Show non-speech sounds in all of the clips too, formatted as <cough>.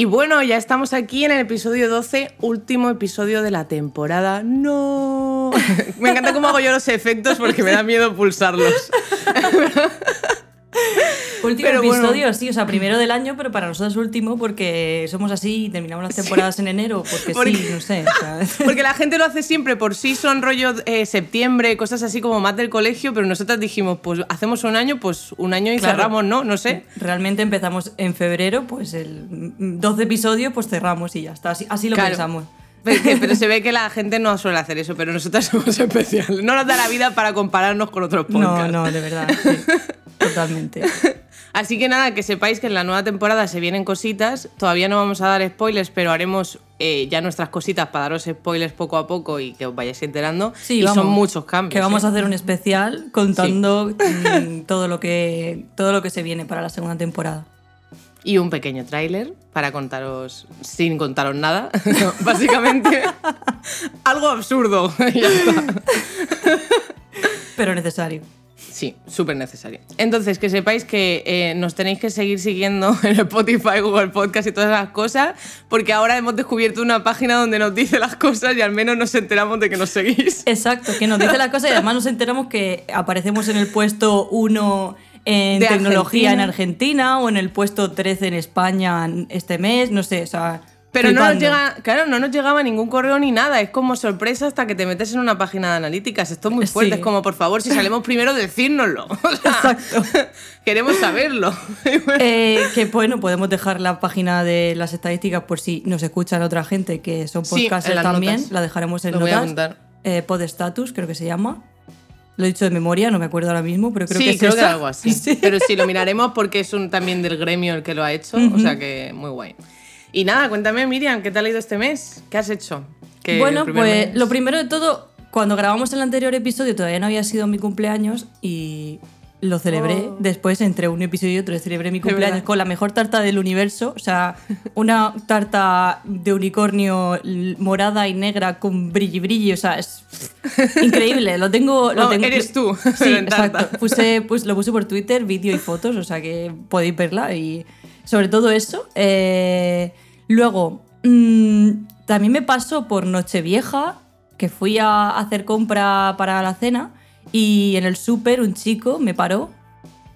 Y bueno, ya estamos aquí en el episodio 12, último episodio de la temporada. ¡No! <laughs> Me encanta cómo hago yo los efectos porque me da miedo pulsarlos. <laughs> <laughs> Último Pero bueno. episodio, sí, o sea, primero del año, pero para nosotros último porque somos así y terminamos las temporadas en enero, porque, Porque- sí, no sé. <laughs> Porque la gente lo hace siempre por sí, son rollo eh, septiembre, cosas así como más del colegio, pero nosotras dijimos, pues hacemos un año, pues un año y Claro. cerramos, ¿no? No sé. Realmente empezamos en febrero, pues el mm, 12 episodios, pues cerramos y ya está. Así, así lo Claro. pensamos. Pero, se ve que la <laughs> gente no suele hacer eso, pero nosotras somos especiales. No nos da la vida para compararnos con otros No, podcasts. no, de verdad. sí, totalmente. <laughs> Así que nada, que sepáis que en la nueva temporada se vienen cositas. Todavía no vamos a dar spoilers, pero haremos eh, ya nuestras cositas para daros spoilers poco a poco y que os vayáis enterando. Sí, y vamos, son muchos cambios. Que vamos ¿eh? a hacer un especial contando mm, todo, lo que, todo lo que se viene para la segunda temporada. Y un pequeño tráiler para contaros, sin contaros nada, <laughs> básicamente. <laughs> algo absurdo. Ya está. Pero necesario. Sí, súper necesario. Entonces, que sepáis que eh, nos tenéis que seguir siguiendo <laughs> en Spotify, Google Podcast y todas esas cosas, porque ahora hemos descubierto una página donde nos dice las cosas y al menos nos enteramos de que nos seguís. <laughs> Exacto, que nos dice la cosa y además nos enteramos que aparecemos en el puesto 1 en De tecnología en Argentina. Argentina o en el puesto 13 en España este mes, no sé, o sea. Pero no nos llega, claro, no nos llegaba ningún correo ni nada. Es como sorpresa hasta que te metes en una página de analíticas. Esto es muy fuerte. Sí. Es como, por favor, si salimos primero, decírnoslo. <laughs> O sea, <laughs> Queremos saberlo. <laughs> Eh, que bueno, podemos dejar la página de las estadísticas por si nos escuchan otra gente que son Sí, podcasters las también. notas. La dejaremos en Lo voy a notas. Eh, Podstatus, creo que se llama. Lo he dicho de memoria, no me acuerdo ahora mismo, pero creo sí, que es creo que esa. algo así. Sí. Pero sí, lo miraremos porque es un también del gremio el que lo ha hecho. O sea que muy guay. Y nada, cuéntame, Miriam, ¿qué tal ha ido este mes? ¿Qué has hecho? Que Bueno, pues mes- lo primero de todo, cuando grabamos el anterior episodio todavía no había sido mi cumpleaños y lo celebré. Oh. Después, entre un episodio y otro, celebré mi cumpleaños con la mejor tarta del universo. O sea, una tarta de unicornio morada y negra con brilli brilli. O sea, es <laughs> increíble. Lo tengo. Lo Vamos, tengo eres tú, Sí, <laughs> exacto. Puse, pues, lo puse por Twitter, vídeo y fotos, o sea que podéis verla. Y sobre todo eso. eh, luego, mm, también me pasó por Nochevieja, que fui a hacer compra para la cena. Y en el súper un chico me paró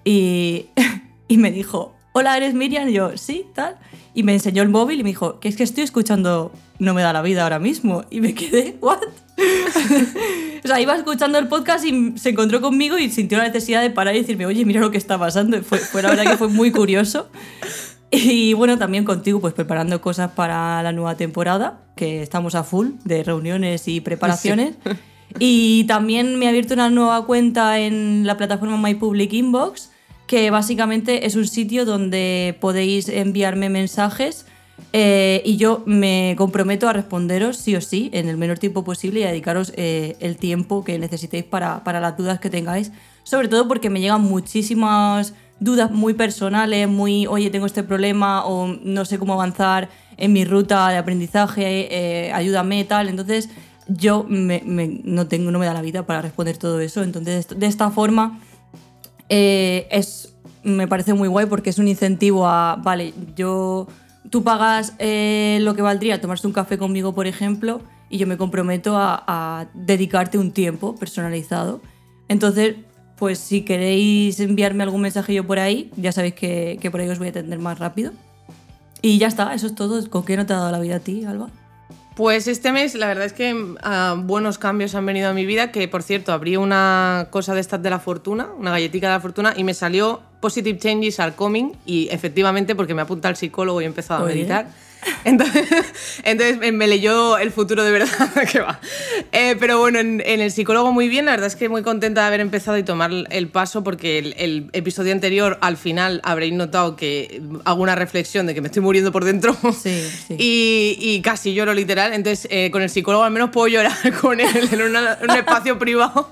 y, <laughs> y me dijo, hola, ¿eres Miriam? Y yo, sí, tal. Y me enseñó el móvil y me dijo, que es que estoy escuchando No me da la vida ahora mismo. Y me quedé, ¿what? <laughs> o sea, iba escuchando el podcast y se encontró conmigo y sintió la necesidad de parar y decirme, oye, mira lo que está pasando. Fue, fue la verdad que fue muy curioso. Y bueno, también contigo, pues preparando cosas para la nueva temporada, que estamos a full de reuniones y preparaciones. Y también me he abierto una nueva cuenta en la plataforma My Public Inbox, que básicamente es un sitio donde podéis enviarme mensajes eh, y yo me comprometo a responderos sí o sí en el menor tiempo posible y a dedicaros eh, el tiempo que necesitéis para, para las dudas que tengáis. Sobre todo porque me llegan muchísimas dudas muy personales, muy, oye, tengo este problema o no sé cómo avanzar en mi ruta de aprendizaje, eh, ayúdame, tal. Entonces, yo no, tengo, no me da la vida para responder todo eso. Entonces, de esta forma, eh, es, me parece muy guay porque es un incentivo a, vale, yo, tú pagas eh, lo que valdría tomarse un café conmigo, por ejemplo, y yo me comprometo a, dedicarte un tiempo personalizado. Entonces, pues si queréis enviarme algún mensajillo por ahí, ya sabéis que, que por ahí os voy a atender más rápido. Y ya está, eso es todo. ¿Con qué no te ha dado la vida a ti, Alba? Pues este mes la verdad es que ah, buenos cambios han venido a mi vida, que por cierto abrí una cosa de estas de la fortuna, una galletita de la fortuna, y me salió Positive Changes are coming, y efectivamente porque me apunta al psicólogo y he empezado a Oye. <laughs> Entonces, entonces me leyó el futuro de verdad <laughs> que va. Eh, pero bueno, en, el psicólogo muy bien, la verdad es que muy contenta de haber empezado y tomar el paso porque el, episodio anterior al final habréis notado que hago una reflexión de que me estoy muriendo por dentro sí, sí. <laughs> Y, casi lloro literal. Entonces eh, con el psicólogo al menos puedo llorar con él en un espacio privado.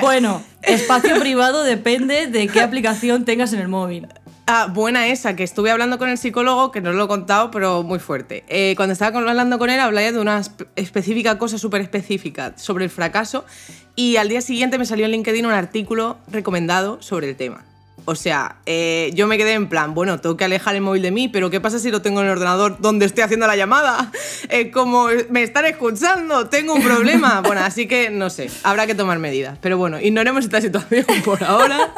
bueno, espacio privado depende de qué aplicación tengas en el móvil. Ah, buena esa, que estuve hablando con el psicólogo, que no lo he contado, pero muy fuerte. Eh, cuando estaba hablando con él, hablaba de una específica cosa súper específica sobre el fracaso y al día siguiente me salió en LinkedIn un artículo recomendado sobre el tema. O sea, eh, yo me quedé en plan, bueno, tengo que alejar el móvil de mí, pero ¿qué pasa si lo tengo en el ordenador donde estoy haciendo la llamada? <laughs> Eh, como me están escuchando, tengo un problema. <laughs> Bueno, así que no sé, habrá que tomar medidas. Pero bueno, ignoremos esta situación por ahora.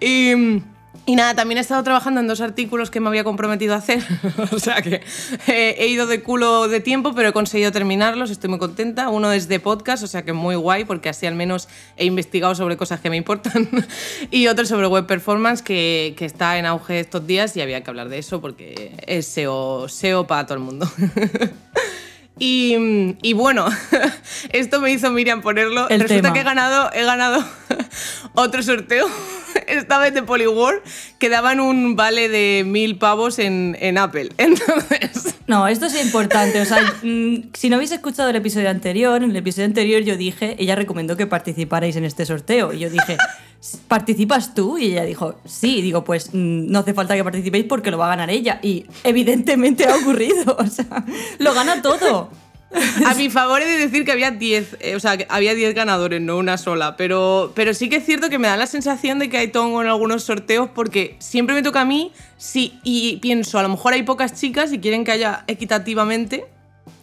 Y. Y nada, también he estado trabajando en dos artículos que me había comprometido a hacer. <laughs> o sea que eh, he ido de culo de tiempo, pero he conseguido terminarlos, estoy muy contenta. Uno es de podcast, o sea que muy guay, porque así al menos he investigado sobre cosas que me importan. <laughs> y otro sobre web performance, que, que, está en auge estos días y había que hablar de eso porque es SEO, SEO para todo el mundo. <laughs> Y, y, bueno, <laughs> esto me hizo Miriam ponerlo. Resulta que he ganado, he ganado <laughs> otro sorteo, <laughs> esta vez de Poliwar, que daban un vale de mil pavos en, en, Apple. Entonces. No, esto es importante. O sea, mm, si no habéis escuchado el episodio anterior, en el episodio anterior yo dije, ella recomendó que participarais en este sorteo. Y yo dije, ¿participas tú? Y ella dijo, sí. digo, pues mm, no hace falta que participéis porque lo va a ganar ella. Y evidentemente ha ocurrido. <laughs> O sea, lo gana todo. <laughs> A mi favor he de decir que había 10, eh, o sea, había 10 ganadores, no una sola, pero, pero sí que es cierto que me da la sensación de que hay tongo en algunos sorteos porque siempre me toca a mí sí, y pienso, a lo mejor hay pocas chicas y quieren que haya equitativamente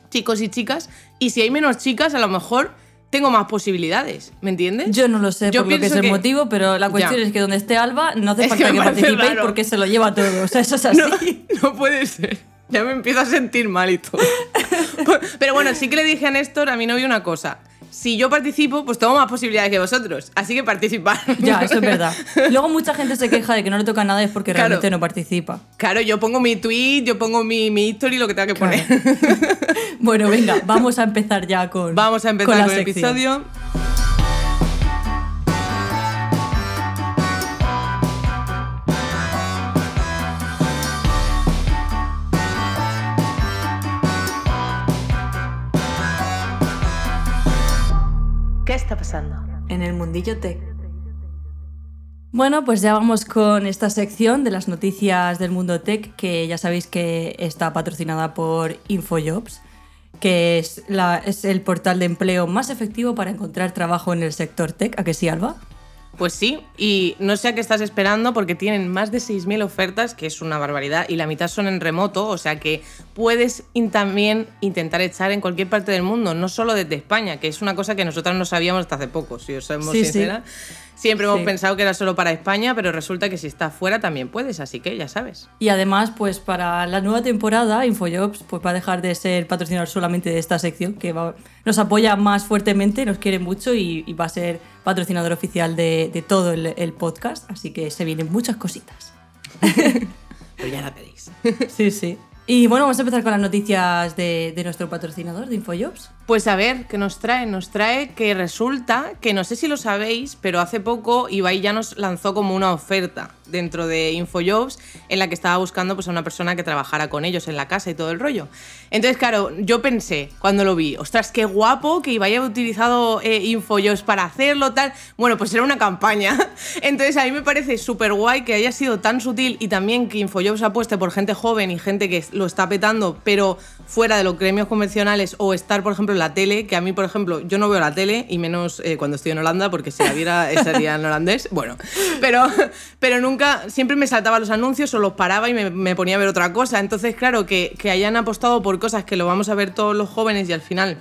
chicos y chicas, y si hay menos chicas, a lo mejor tengo más posibilidades, ¿me entiendes? Yo no lo sé Yo por lo que es el motivo, pero la cuestión es que donde esté Alba no hace falta que, participéis porque se lo lleva todo. O sea, eso es <laughs> así. <laughs> No, puede ser. Ya me empiezo a sentir mal y todo. <laughs> pero bueno, sí que le dije a Néstor, a mi novio, una cosa. Si yo participo, pues tengo más posibilidades que vosotros. Así que participar. Ya, eso es <laughs> verdad. Luego mucha gente se queja de que no le toca nada es porque realmente no participa. Claro, yo pongo mi tweet, yo pongo mi, mi history, lo que tenga que poner. <laughs> bueno, venga, <laughs> vamos a empezar ya con. Vamos a empezar con, el episodio. Está pasando? En el mundillo tech. Bueno, pues ya vamos con esta sección de las noticias del mundo tech, que ya sabéis que está patrocinada por InfoJobs, que es, el portal de empleo más efectivo para encontrar trabajo en el sector tech. ¿A que sí, Alba? Pues sí, y no sé a qué estás esperando porque tienen más de 6.000 ofertas, que es una barbaridad, y la mitad son en remoto, o sea que puedes también intentar echar en cualquier parte del mundo, no solo desde España, que es una cosa que nosotras no sabíamos hasta hace poco, si os somos sí, sincera. Siempre hemos pensado que era solo para España, pero resulta que si estás fuera también puedes, así que ya sabes. Y además, pues para la nueva temporada, InfoJobs pues, va a dejar de ser patrocinador solamente de esta sección, que nos apoya más fuertemente, nos quiere mucho y, va a ser patrocinador oficial de, todo el, podcast, así que se vienen muchas cositas. <laughs> pero ya la pedís. sí, sí. Y bueno, vamos a empezar con las noticias de, de nuestro patrocinador, de InfoJobs. Pues a ver, ¿qué nos trae? Nos trae que resulta que no sé si lo sabéis, pero hace poco Ibai ya nos lanzó como una oferta dentro de InfoJobs en la que estaba buscando pues, a una persona que trabajara con ellos en la casa y todo el rollo. Entonces, claro, yo pensé cuando lo vi, ostras, qué guapo que Ibai haya utilizado eh, InfoJobs para hacerlo, tal. Bueno, pues era una campaña. <laughs> Entonces, a mí me parece súper guay que haya sido tan sutil y también que InfoJobs apueste por gente joven y gente que lo está petando, pero fuera de los gremios convencionales o estar, por ejemplo, la tele, que a mí, por ejemplo, yo no veo la tele, y menos eh, cuando estoy en Holanda, porque si la viera <laughs> sería en holandés. Bueno, pero, pero nunca, siempre me saltaba los anuncios o los paraba y me, ponía a ver otra cosa. Entonces, claro, que, que hayan apostado por cosas que lo vamos a ver todos los jóvenes y al final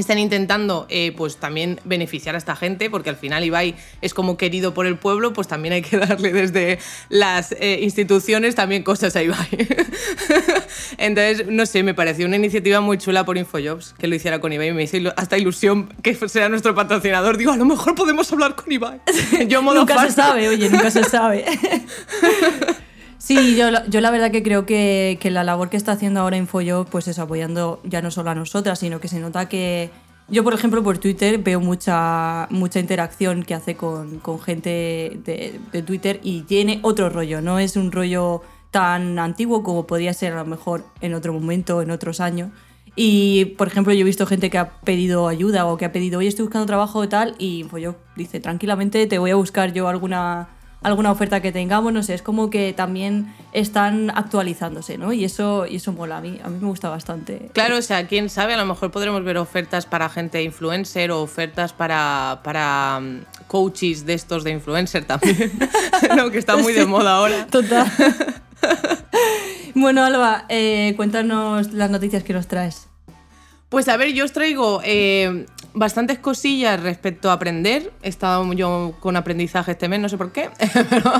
están intentando eh, pues también beneficiar a esta gente, porque al final Ibai es como querido por el pueblo, pues también hay que <laughs> darle desde las eh, instituciones también cosas a Ibai. <laughs> Entonces, no sé, me pareció una iniciativa muy chula por Infojobs que lo hiciera con Ibai. Me hizo hasta ilusión que sea nuestro patrocinador. Digo, a lo mejor podemos hablar con Ibai. <laughs> Yo modo nunca se sabe, oye, nunca se sabe. Sí, yo, yo la verdad que creo que, que la labor que está haciendo ahora InfoYo pues es apoyando ya no solo a nosotras, sino que se nota que yo, por ejemplo, por Twitter veo mucha, mucha interacción que hace con, con gente de, Twitter y tiene otro rollo, no es un rollo tan antiguo como podría ser a lo mejor en otro momento, en otros años. Y, por ejemplo, yo he visto gente que ha pedido ayuda o que ha pedido, oye, estoy buscando trabajo y tal, y InfoYo dice, tranquilamente te voy a buscar yo alguna alguna oferta que tengamos, no sé, es como que también están actualizándose, ¿no? Y eso, y eso mola, a mí, a mí me gusta bastante. Claro, o sea, quién sabe, a lo mejor podremos ver ofertas para gente influencer o ofertas para, para mm, coaches de estos de influencer <laughs> también, <laughs> ¿no? que está muy de moda ahora. Total. <laughs> bueno, Alba, eh, cuéntanos las noticias que nos traes. Pues a ver, yo os traigo eh, bastantes cosillas respecto a aprender. He estado yo con aprendizaje este mes, no sé por qué. <laughs> Pero,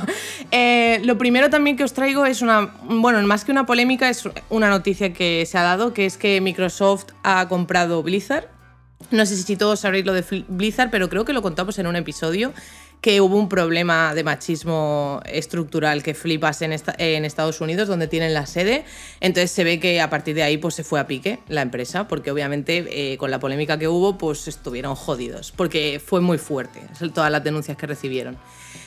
eh, lo primero también que os traigo es una, bueno, más que una polémica, es una noticia que se ha dado, que es que Microsoft ha comprado Blizzard. No sé si todos sabréis lo de Blizzard, pero creo que lo contamos en un episodio que hubo un problema de machismo estructural que flipas en, esta- en Estados Unidos, donde tienen la sede. Entonces se ve que a partir de ahí pues, se fue a pique la empresa, porque obviamente eh, con la polémica que hubo, pues estuvieron jodidos, porque fue muy fuerte todas las denuncias que recibieron.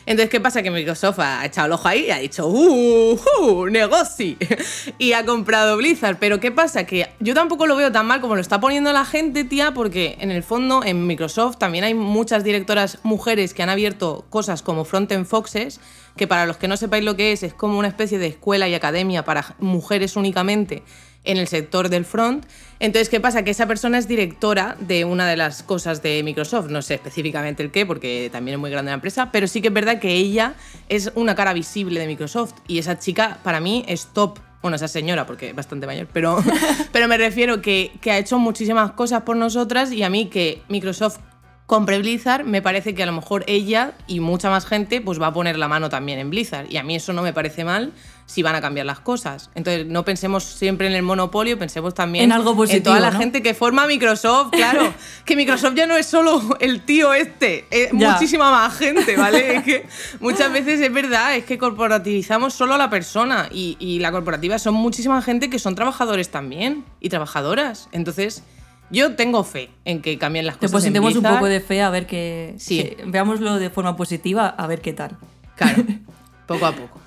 Entonces, ¿qué pasa? Que Microsoft ha echado el ojo ahí y ha dicho, ¡uh! uh negocio! <laughs> y ha comprado Blizzard. Pero ¿qué pasa? Que yo tampoco lo veo tan mal como lo está poniendo la gente, tía, porque en el fondo en Microsoft también hay muchas directoras mujeres que han abierto cosas como Frontend Foxes, que para los que no sepáis lo que es, es como una especie de escuela y academia para mujeres únicamente en el sector del front. Entonces, ¿qué pasa? Que esa persona es directora de una de las cosas de Microsoft. No sé específicamente el qué, porque también es muy grande la empresa, pero sí que es verdad que ella es una cara visible de Microsoft. Y esa chica, para mí, es top. Bueno, esa señora, porque es bastante mayor, pero, <laughs> pero me refiero que, que ha hecho muchísimas cosas por nosotras y a mí que Microsoft compre Blizzard, me parece que a lo mejor ella y mucha más gente pues va a poner la mano también en Blizzard. Y a mí eso no me parece mal si van a cambiar las cosas. Entonces no pensemos siempre en el monopolio, pensemos también En algo positivo, en toda la ¿no? gente que forma Microsoft, claro. <laughs> que Microsoft ya no es solo el tío este, es Ya. muchísima más gente, ¿vale? <laughs> Es que muchas veces es verdad, es que corporativizamos solo a la persona y, y la corporativa son muchísima gente que son trabajadores también y trabajadoras. Entonces... Yo tengo fe en que cambien las cosas. en Depositemos un poco de fe a ver que. Sí. que veámoslo de forma positiva, a ver qué tal. Claro, <laughs> poco a poco.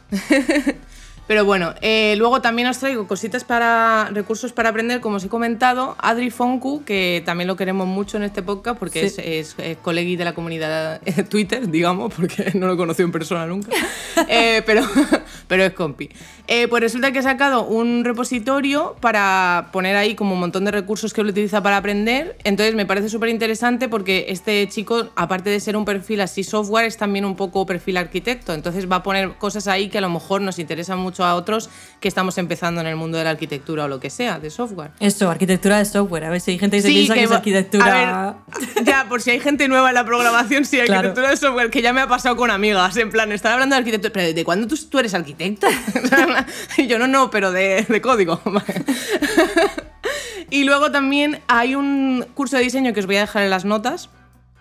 Pero bueno, eh, luego también os traigo cositas para recursos para aprender, como os he comentado. Adri Fonku, que también lo queremos mucho en este podcast porque Sí. es, es, colegui de la comunidad eh, Twitter, digamos, <laughs> porque no lo he conocido en persona nunca. <laughs> Eh, pero, pero es compi. Eh, pues resulta que he sacado un repositorio para poner ahí como un montón de recursos que él utiliza para aprender. Entonces me parece súper interesante porque este chico, aparte de ser un perfil así software, es también un poco perfil arquitecto. Entonces va a poner cosas ahí que a lo mejor nos interesan mucho a otros que estamos empezando en el mundo de la arquitectura o lo que sea, de software. Eso, arquitectura de software. A ver si hay gente que se piensa que es arquitectura. ver, <laughs> ya, por si hay gente nueva en la programación, sí, Claro. arquitectura de software, que ya me ha pasado con amigas, en plan, están hablando de arquitectura, pero ¿de cuándo tú, tú eres arquitecta? <laughs> <laughs> yo no, no, pero de, de código. <laughs> y luego también hay un curso de diseño que os voy a dejar en las notas,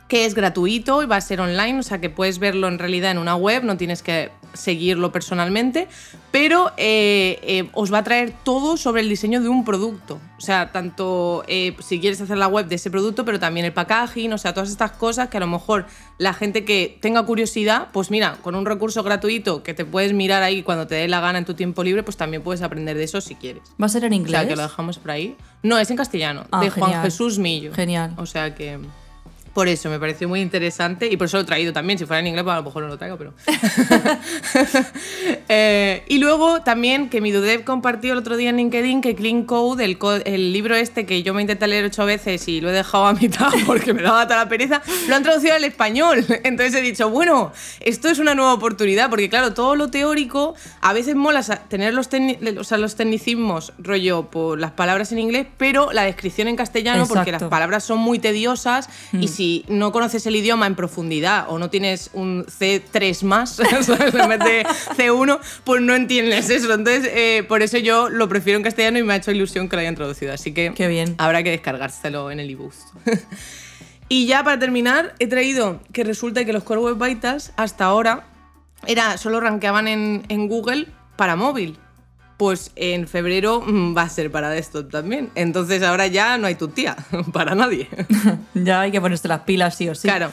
que es gratuito y va a ser online, o sea que puedes verlo en realidad en una web, no tienes que seguirlo personalmente, pero eh, eh, os va a traer todo sobre el diseño de un producto. O sea, tanto eh, si quieres hacer la web de ese producto, pero también el packaging, o sea, todas estas cosas que a lo mejor la gente que tenga curiosidad, pues mira, con un recurso gratuito que te puedes mirar ahí cuando te dé la gana en tu tiempo libre, pues también puedes aprender de eso si quieres. ¿Va a ser en O inglés? sea, que lo dejamos por ahí. No, es en castellano, Ah, de Juan. Jesús Millo. Genial. O sea que por eso me pareció muy interesante y por eso lo he traído también. Si fuera en inglés, pues a lo mejor no lo traigo, pero. <laughs> Eh, y luego también que mi Dudev compartió el otro día en LinkedIn que Clean Code, el, co- el libro este que yo me intenté leer ocho veces y lo he dejado a mitad <laughs> porque me daba toda la pereza, lo han traducido al español. <laughs> Entonces he dicho, bueno, esto es una nueva oportunidad porque, claro, todo lo teórico a veces mola tener los, o sea, los tecnicismos, rollo, por las palabras en inglés, pero la descripción en castellano porque las Exacto. palabras son muy tediosas y si no conoces el idioma en profundidad o no tienes un C3 más <laughs> en vez de C1, pues no entiendes eso. Entonces, eh, por eso yo lo prefiero en castellano y me ha hecho ilusión que lo hayan traducido. Así que Qué bien. habrá que descargárselo en el ebook. <laughs> y ya para terminar, he traído que resulta que los Core Web Vitals hasta ahora era, solo rankeaban en, en Google para móvil. Pues en febrero mm, va a ser para desktop también. Entonces ahora ya no hay tu tía, <laughs> para nadie. <laughs> ya hay que ponerse las pilas sí o sí. Claro.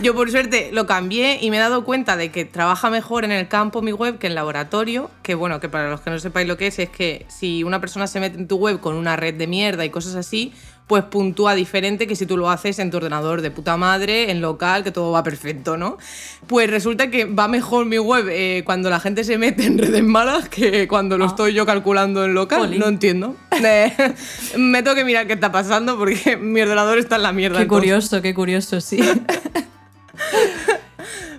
Yo por suerte lo cambié y me he dado cuenta de que trabaja mejor en el campo mi web que en laboratorio, que bueno, que para los que no sepáis lo que es, es que si una persona se mete en tu web con una red de mierda y cosas así, pues puntúa diferente que si tú lo haces en tu ordenador de puta madre, en local, que todo va perfecto, ¿no? Pues resulta que va mejor mi web eh, cuando la gente se mete en redes malas que cuando lo Ah. estoy yo calculando en local. No entiendo. Eh, me tengo que mirar qué está pasando porque <laughs> mi ordenador está en la mierda. Qué entonces. curioso, qué curioso, sí. <laughs>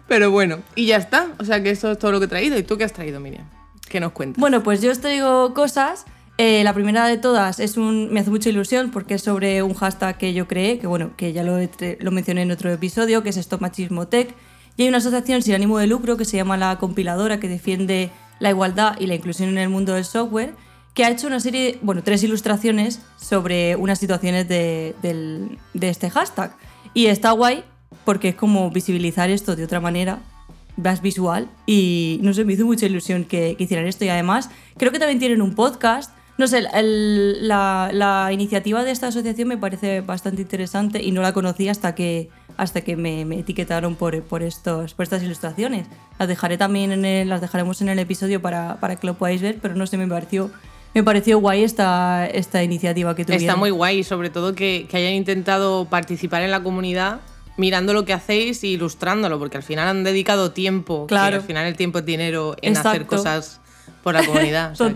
Pero bueno, y ya está. O sea que eso es todo lo que he traído. ¿Y tú qué has traído, Miriam? ¿Qué nos cuentas? Bueno, pues yo os traigo cosas. Eh, la primera de todas es un, me hace mucha ilusión porque es sobre un hashtag que yo creé, que bueno, que ya lo, lo mencioné en otro episodio, que es Stop Machismo Tech. Y hay una asociación sin ánimo de lucro que se llama La Compiladora, que defiende la igualdad y la inclusión en el mundo del software, que ha hecho una serie, bueno, tres ilustraciones sobre unas situaciones de, del- de este hashtag. Y está guay porque es como visibilizar esto de otra manera más visual y no sé, me hizo mucha ilusión que, que hicieran esto y además creo que también tienen un podcast. No sé, el- la, la iniciativa de esta asociación me parece bastante interesante y no la conocí hasta que, hasta que me, me etiquetaron por, por, estos, por estas ilustraciones. Las dejaré también en el- las dejaremos en el episodio para, para que lo podáis ver, pero no sé, me pareció, me pareció guay esta, esta iniciativa que tuvieron. Está muy guay, sobre todo que, que hayan intentado participar en la comunidad mirando lo que hacéis e ilustrándolo, porque al final han dedicado tiempo, que Claro. al final el tiempo es dinero en hacer cosas por la comunidad. o sea,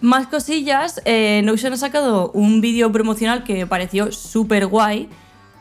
Más cosillas, eh, Notion ha sacado un vídeo promocional que me pareció súper guay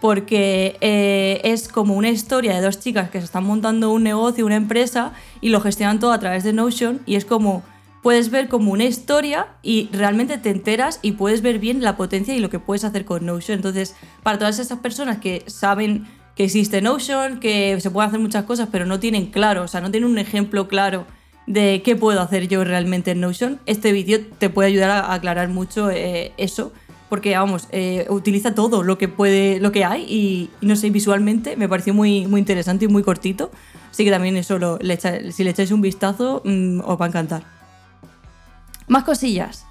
porque eh, es como una historia de dos chicas que se están montando un negocio, una empresa y lo gestionan todo a través de Notion y es como puedes ver como una historia y realmente te enteras y puedes ver bien la potencia y lo que puedes hacer con Notion. Entonces, para todas esas personas que saben que existe Notion, que se pueden hacer muchas cosas, pero no tienen claro, o sea, no tienen un ejemplo claro de qué puedo hacer yo realmente en Notion, este vídeo te puede ayudar a aclarar mucho eh, eso, porque vamos, eh, utiliza todo lo que puede, lo que hay y, no sé, visualmente me pareció muy, muy interesante y muy cortito, así que también eso si le echáis un vistazo mm, os va a encantar. Más cosillas.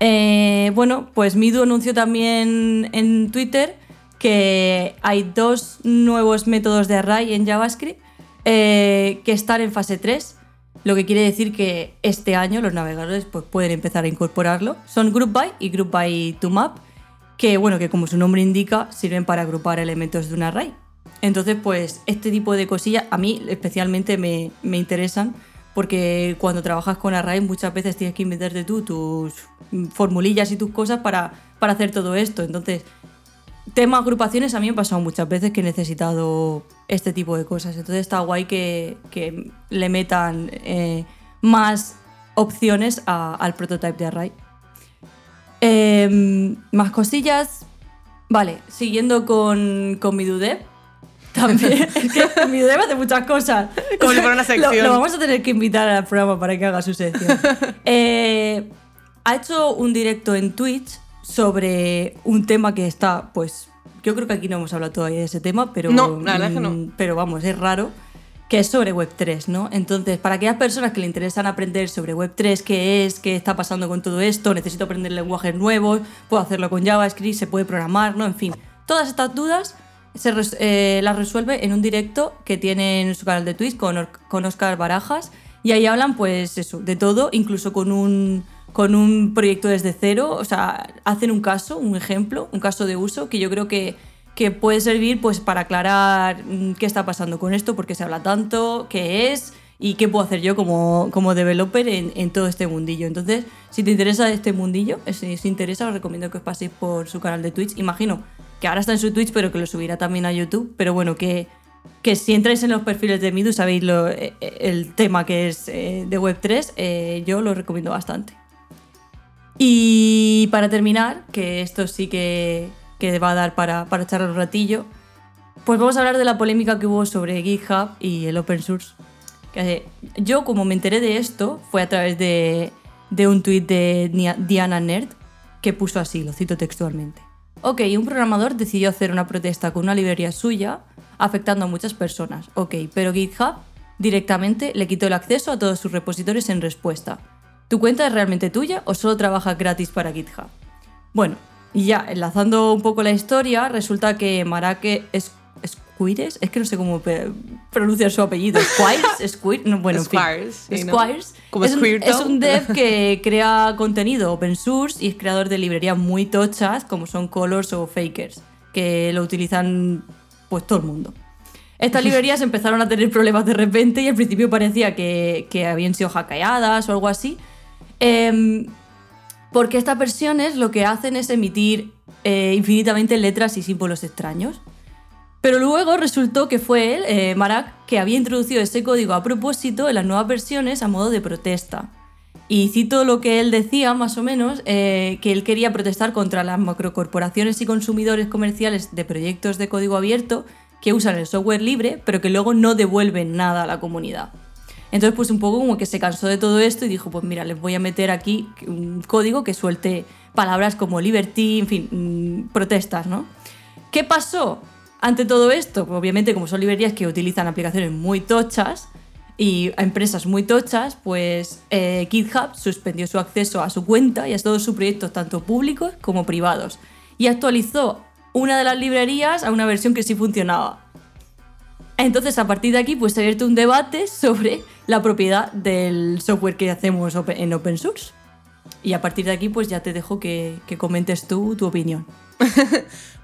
Eh, bueno, pues Midu anunció también en Twitter que hay dos nuevos métodos de array en JavaScript que están en fase 3, lo que quiere decir que este año los navegadores pues, pueden empezar a incorporarlo. Son Group By y Group By to Map, que bueno, que como su nombre indica, sirven para agrupar elementos de un array. Entonces, pues este tipo de cosillas a mí especialmente me, me interesan porque cuando trabajas con array muchas veces tienes que inventarte tú tus formulillas y tus cosas para, para hacer todo esto. Entonces, tema agrupaciones a mí me ha pasado muchas veces que he necesitado este tipo de cosas. Entonces está guay que, que le metan eh, más opciones a- al prototype de array. Em, más cosillas. Vale, siguiendo con, con mi Dudev. <laughs> También, <laughs> que mi Dudev hace muchas cosas. Como si fuera una <laughs> Lo- sección. Lo, vamos a tener que invitar al programa para que haga su sección. Eh, ha hecho un directo en Twitch sobre un tema que está, pues, yo creo que aquí no hemos hablado todavía de ese tema, pero. No, la verdad es que no. mm, Pero vamos, es raro. Que es sobre Web3, ¿no? Entonces, para aquellas personas que le interesan aprender sobre Web3, qué es, qué está pasando con todo esto, necesito aprender lenguajes nuevos, puedo hacerlo con JavaScript, se puede programar, ¿no? En fin, todas estas dudas se res- eh, las resuelve en un directo que tiene en su canal de Twitch con, Or- con Oscar Barajas y ahí hablan pues eso, de todo, incluso con un, con un proyecto desde cero, o sea, hacen un caso, un ejemplo, un caso de uso que yo creo que, que puede servir pues para aclarar mm, qué está pasando con esto, por qué se habla tanto, qué es y qué puedo hacer yo como, como developer en, en todo este mundillo. Entonces, si te interesa este mundillo, eh, si os interesa, os recomiendo que os paséis por su canal de Twitch. Imagino que ahora está en su Twitch, pero que lo subirá también a YouTube. Pero bueno, que, que si entráis en los perfiles de Midu, sabéis lo- eh, el tema que es eh, de Web3, eh, yo lo recomiendo bastante. Y para terminar, que esto sí que, que va a dar para, para echar un ratillo, pues vamos a hablar de la polémica que hubo sobre GitHub y el open source. Que yo, como me enteré de esto, fue a través de, de un tuit de Diana Nerd, que puso así, lo cito textualmente. Ok, un programador decidió hacer una protesta con una librería suya, afectando a muchas personas. Ok, pero GitHub, directamente le quitó el acceso a todos sus repositorios en respuesta. ¿Tu cuenta es realmente tuya o solo trabajas gratis para GitHub? Bueno, y ya, enlazando un poco la historia, resulta que Marake es Squires, es que no sé cómo pronunciar su apellido. <laughs> Squires, Squires, no, bueno, Squires, en fin. Squires. Es, un, es un dev que <laughs> crea contenido open source y es creador de librerías muy tochas como son Colors o Fakers, que lo utilizan pues todo el mundo. Estas <laughs> librerías empezaron a tener problemas de repente y al principio parecía que, que habían sido hackeadas o algo así. Em, porque estas versiones lo que hacen es emitir eh, infinitamente letras y símbolos extraños. Pero luego resultó que fue él, eh, Marak, que había introducido ese código a propósito en las nuevas versiones a modo de protesta. Y cito lo que él decía, más o menos, eh, que él quería protestar contra las macrocorporaciones y consumidores comerciales de proyectos de código abierto que usan el software libre, pero que luego no devuelven nada a la comunidad. Entonces, pues un poco como que se cansó de todo esto y dijo, pues mira, les voy a meter aquí un código que suelte palabras como liberty, en fin, mm, protestas, ¿no? ¿Qué pasó ante todo esto? Pues obviamente, como son librerías que utilizan aplicaciones muy tochas y empresas muy tochas, pues eh, GitHub suspendió su acceso a su cuenta y a todos sus proyectos, tanto públicos como privados, y actualizó una de las librerías a una versión que sí funcionaba. Entonces, a partir de aquí, pues se ha abierto un debate sobre la propiedad del software que hacemos en open source. Y a partir de aquí, pues ya te dejo que, que comentes tú tu opinión. <laughs>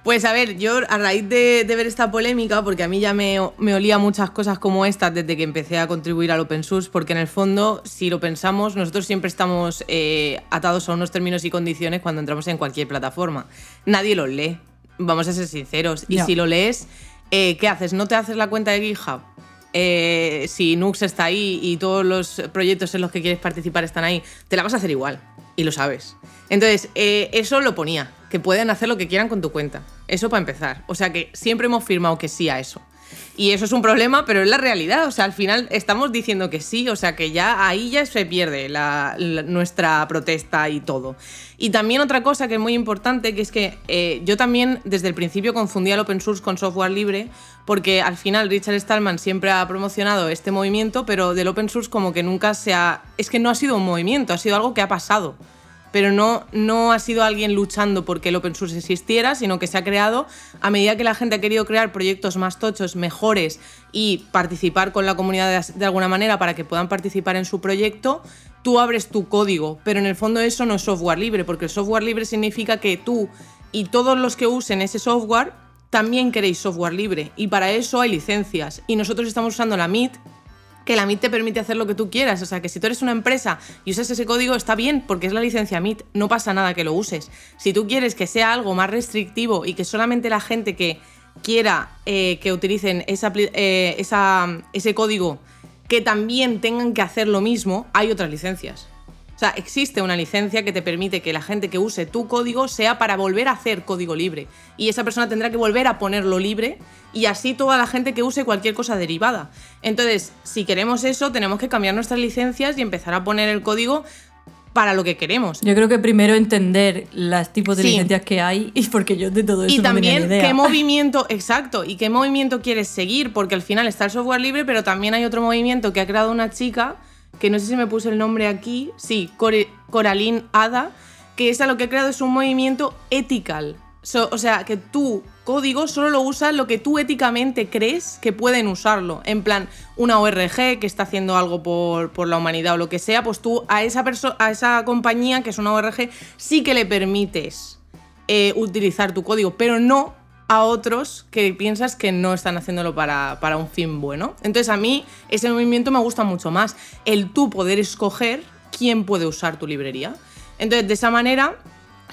Pues a ver, yo a raíz de, de ver esta polémica, porque a mí ya me, me olía muchas cosas como estas desde que empecé a contribuir al open source, porque en el fondo, si lo pensamos, nosotros siempre estamos eh, atados a unos términos y condiciones cuando entramos en cualquier plataforma. Nadie los lee, vamos a ser sinceros. Y si lo lees, eh, ¿qué haces? ¿No te haces la cuenta de GitHub? Eh, si Nux está ahí y todos los proyectos en los que quieres participar están ahí, te la vas a hacer igual. Y lo sabes. Entonces, eh, eso lo ponía, que pueden hacer lo que quieran con tu cuenta. Eso para empezar. O sea que siempre hemos firmado que sí a eso. Y eso es un problema, pero es la realidad. O sea, al final estamos diciendo que sí, o sea que ya ahí ya se pierde nuestra protesta y todo. Y también otra cosa que es muy importante, que es que eh, yo también desde el principio confundía el open source con software libre, porque al final Richard Stallman siempre ha promocionado este movimiento, pero del open source como que nunca se ha... Es que no ha sido un movimiento, ha sido algo que ha pasado pero no, no ha sido alguien luchando porque el open source existiera, sino que se ha creado a medida que la gente ha querido crear proyectos más tochos, mejores y participar con la comunidad de, de alguna manera para que puedan participar en su proyecto, tú abres tu código, pero en el fondo eso no es software libre, porque el software libre significa que tú y todos los que usen ese software también queréis software libre. Y para eso hay licencias. Y nosotros estamos usando la MIT que la MIT te permite hacer lo que tú quieras. O sea, que si tú eres una empresa y usas ese código, está bien, porque es la licencia MIT, no pasa nada que lo uses. Si tú quieres que sea algo más restrictivo y que solamente la gente que quiera eh, que utilicen eh, ese código, que también tengan que hacer lo mismo, hay otras licencias. O sea, existe una licencia que te permite que la gente que use tu código sea para volver a hacer código libre. Y esa persona tendrá que volver a ponerlo libre y así toda la gente que use cualquier cosa derivada. Entonces, si queremos eso, tenemos que cambiar nuestras licencias y empezar a poner el código para lo que queremos. Yo creo que primero entender los tipos de Sí. licencias que hay y porque yo de todo eso Y no tenía también ni idea. qué <laughs> movimiento, exacto, y qué movimiento quieres seguir, porque al final está el software libre, pero también hay otro movimiento que ha creado una chica, que no sé si me puse el nombre aquí, sí, Core- Coraline Ada, que esa lo que ha creado es un movimiento ethical. So- o sea, que tu código solo lo usas lo que tú éticamente crees que pueden usarlo. En plan, una ORG que está haciendo algo por, por la humanidad o lo que sea, pues tú a esa, a esa compañía, que es una ORG, sí que le permites eh, utilizar tu código, pero no a otros que piensas que no están haciéndolo para, para un fin bueno. Entonces a mí ese movimiento me gusta mucho más, el tú poder escoger quién puede usar tu librería. Entonces de esa manera,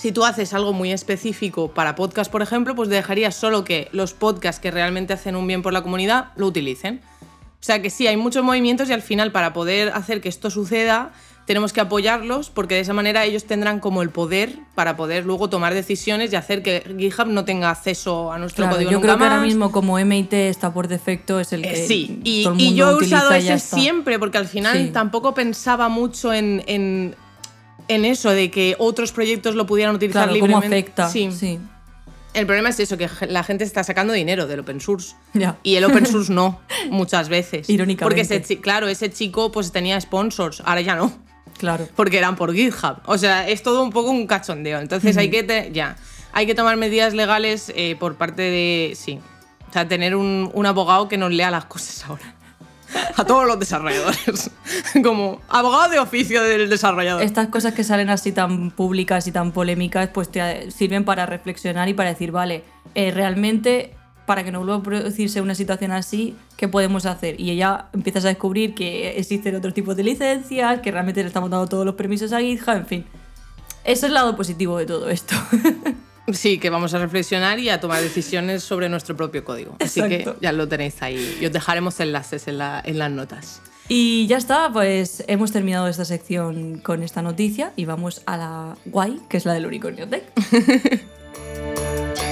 si tú haces algo muy específico para podcast, por ejemplo, pues dejarías solo que los podcasts que realmente hacen un bien por la comunidad lo utilicen. O sea que sí, hay muchos movimientos y al final para poder hacer que esto suceda tenemos que apoyarlos porque de esa manera ellos tendrán como el poder para poder luego tomar decisiones y hacer que GitHub no tenga acceso a nuestro Claro, código yo nunca creo que ahora mismo como MIT está por defecto es el Eh, que sí, y, todo el y yo he usado ese siempre porque al final Sí. tampoco pensaba mucho en, en, en eso, de que otros proyectos lo pudieran utilizar Claro, cómo libremente. afecta. Sí. sí. El problema es eso, que la gente está sacando dinero del open source. Ya. Y el open source <laughs> no, muchas veces. Irónicamente. Porque, ese claro, ese chico pues tenía sponsors, ahora ya no. Claro. Porque eran por GitHub. O sea, es todo un poco un cachondeo. Entonces hay que, te- ya, hay que tomar medidas legales eh, por parte de, sí. O sea, tener un, un abogado que nos lea las cosas ahora. A todos los desarrolladores. <laughs> Como abogado de oficio del desarrollador. Estas cosas que salen así tan públicas y tan polémicas, pues te sirven para reflexionar y para decir, vale, eh, realmente para que no vuelva a producirse una situación así, ¿qué podemos hacer? Y ya empiezas a descubrir que existen otros tipos de licencias, que realmente le estamos dando todos los permisos a GitHub, en fin. Eso es el lado positivo de todo esto. <laughs> Sí, que vamos a reflexionar y a tomar decisiones sobre nuestro propio código. Así Exacto. que ya lo tenéis ahí. Y os dejaremos enlaces en, la- en las notas. y ya está, pues hemos terminado esta sección con esta noticia y vamos a la guay, que es la del Unicornio Tech. <laughs>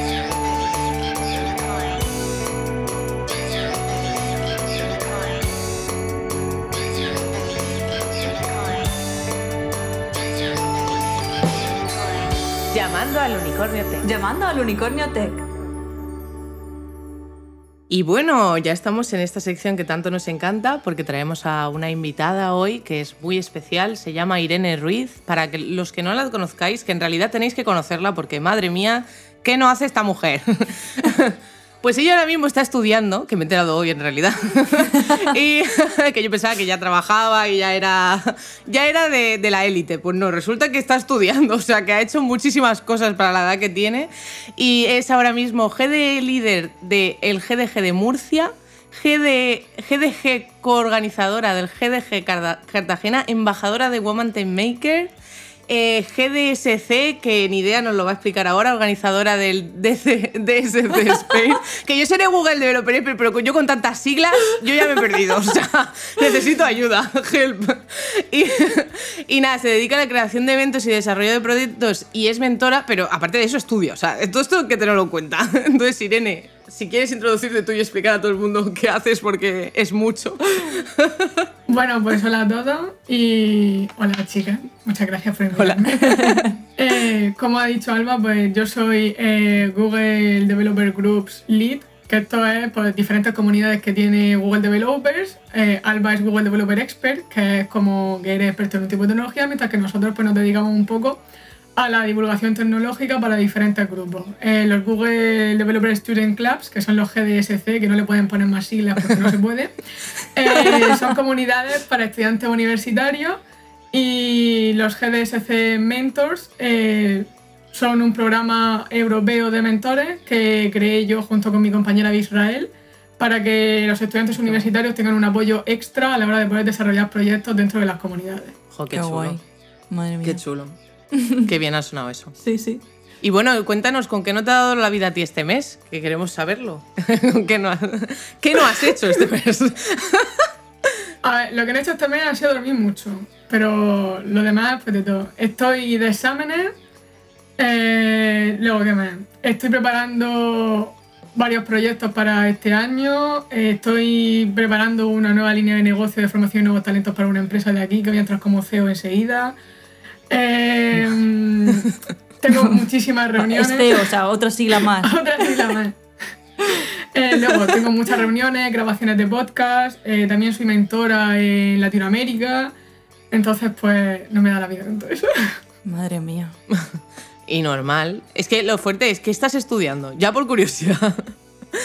Llamando al unicornio Tech. Llamando al Unicornio Tech. Y bueno, ya estamos en esta sección que tanto nos encanta porque traemos a una invitada hoy que es muy especial, se llama Irene Ruiz. Para que los que no la conozcáis, que en realidad tenéis que conocerla porque madre mía, ¿qué no hace esta mujer? <laughs> Pues ella ahora mismo está estudiando, que me he enterado hoy en realidad, <laughs> y <laughs> que yo pensaba que ya trabajaba y ya era, ya era de, de la élite. Pues no, resulta que está estudiando, <laughs> o sea que ha hecho muchísimas cosas para la edad que tiene y es ahora mismo GD líder del GDG de Murcia, GD, GDG coorganizadora del GDG Cartagena, embajadora de Woman Time Maker. Eh, GDSC, que ni idea nos lo va a explicar ahora, organizadora del DC DSC Spain. <laughs> que yo seré Google Developer pero yo con tantas siglas, yo ya me he perdido. O sea, <laughs> necesito ayuda, help. Y, y nada, se dedica a la creación de eventos y desarrollo de proyectos y es mentora, pero aparte de eso estudia. O sea, todo esto hay que tenerlo en cuenta. <laughs> Entonces, Irene, si quieres introducirte tú y explicar a todo el mundo qué haces, porque es mucho. <laughs> Bueno, pues hola a todos y hola chicas, muchas gracias por invitarme. <laughs> Eh, como ha dicho Alba, pues yo soy eh, Google Developer Groups Lead, que esto es pues, diferentes comunidades que tiene Google Developers. Eh, Alba es Google Developer Expert, que es como que eres experto en un tipo de tecnología, mientras que nosotros pues, nos dedicamos un poco a la divulgación tecnológica para diferentes grupos. Eh, los Google Developer Student Clubs, que son los GDSC, que no le pueden poner más siglas porque no se puede, eh, son comunidades para estudiantes universitarios y los GDSC Mentors eh, son un programa europeo de mentores que creé yo junto con mi compañera de Israel para que los estudiantes universitarios tengan un apoyo extra a la hora de poder desarrollar proyectos dentro de las comunidades. Jo, qué, Qué chulo. guay. Madre mía. Qué chulo. <laughs> qué bien ha sonado eso. Sí, sí. Y bueno, cuéntanos, ¿con qué no te ha dado la vida a ti este mes? Que queremos saberlo. <laughs> ¿Qué no, has, <laughs> ¿Qué no has hecho este mes? A ver, lo que no he hecho este mes ha sido dormir mucho, pero lo demás, pues de todo. Estoy de exámenes, eh, luego que me... Estoy preparando varios proyectos para este año, eh, estoy preparando una nueva línea de negocio de formación y nuevos talentos para una empresa de aquí que voy a entrar como CEO enseguida. Eh, tengo <laughs> muchísimas reuniones. Es CEO, o sea, otra sigla más. <laughs> Otra sigla más. Eh, luego tengo muchas reuniones, grabaciones de podcast, eh, también soy mentora en Latinoamérica, entonces pues no me da la vida con todo eso. Madre mía. <laughs> Y normal. Es que lo fuerte es que estás estudiando, ya por curiosidad.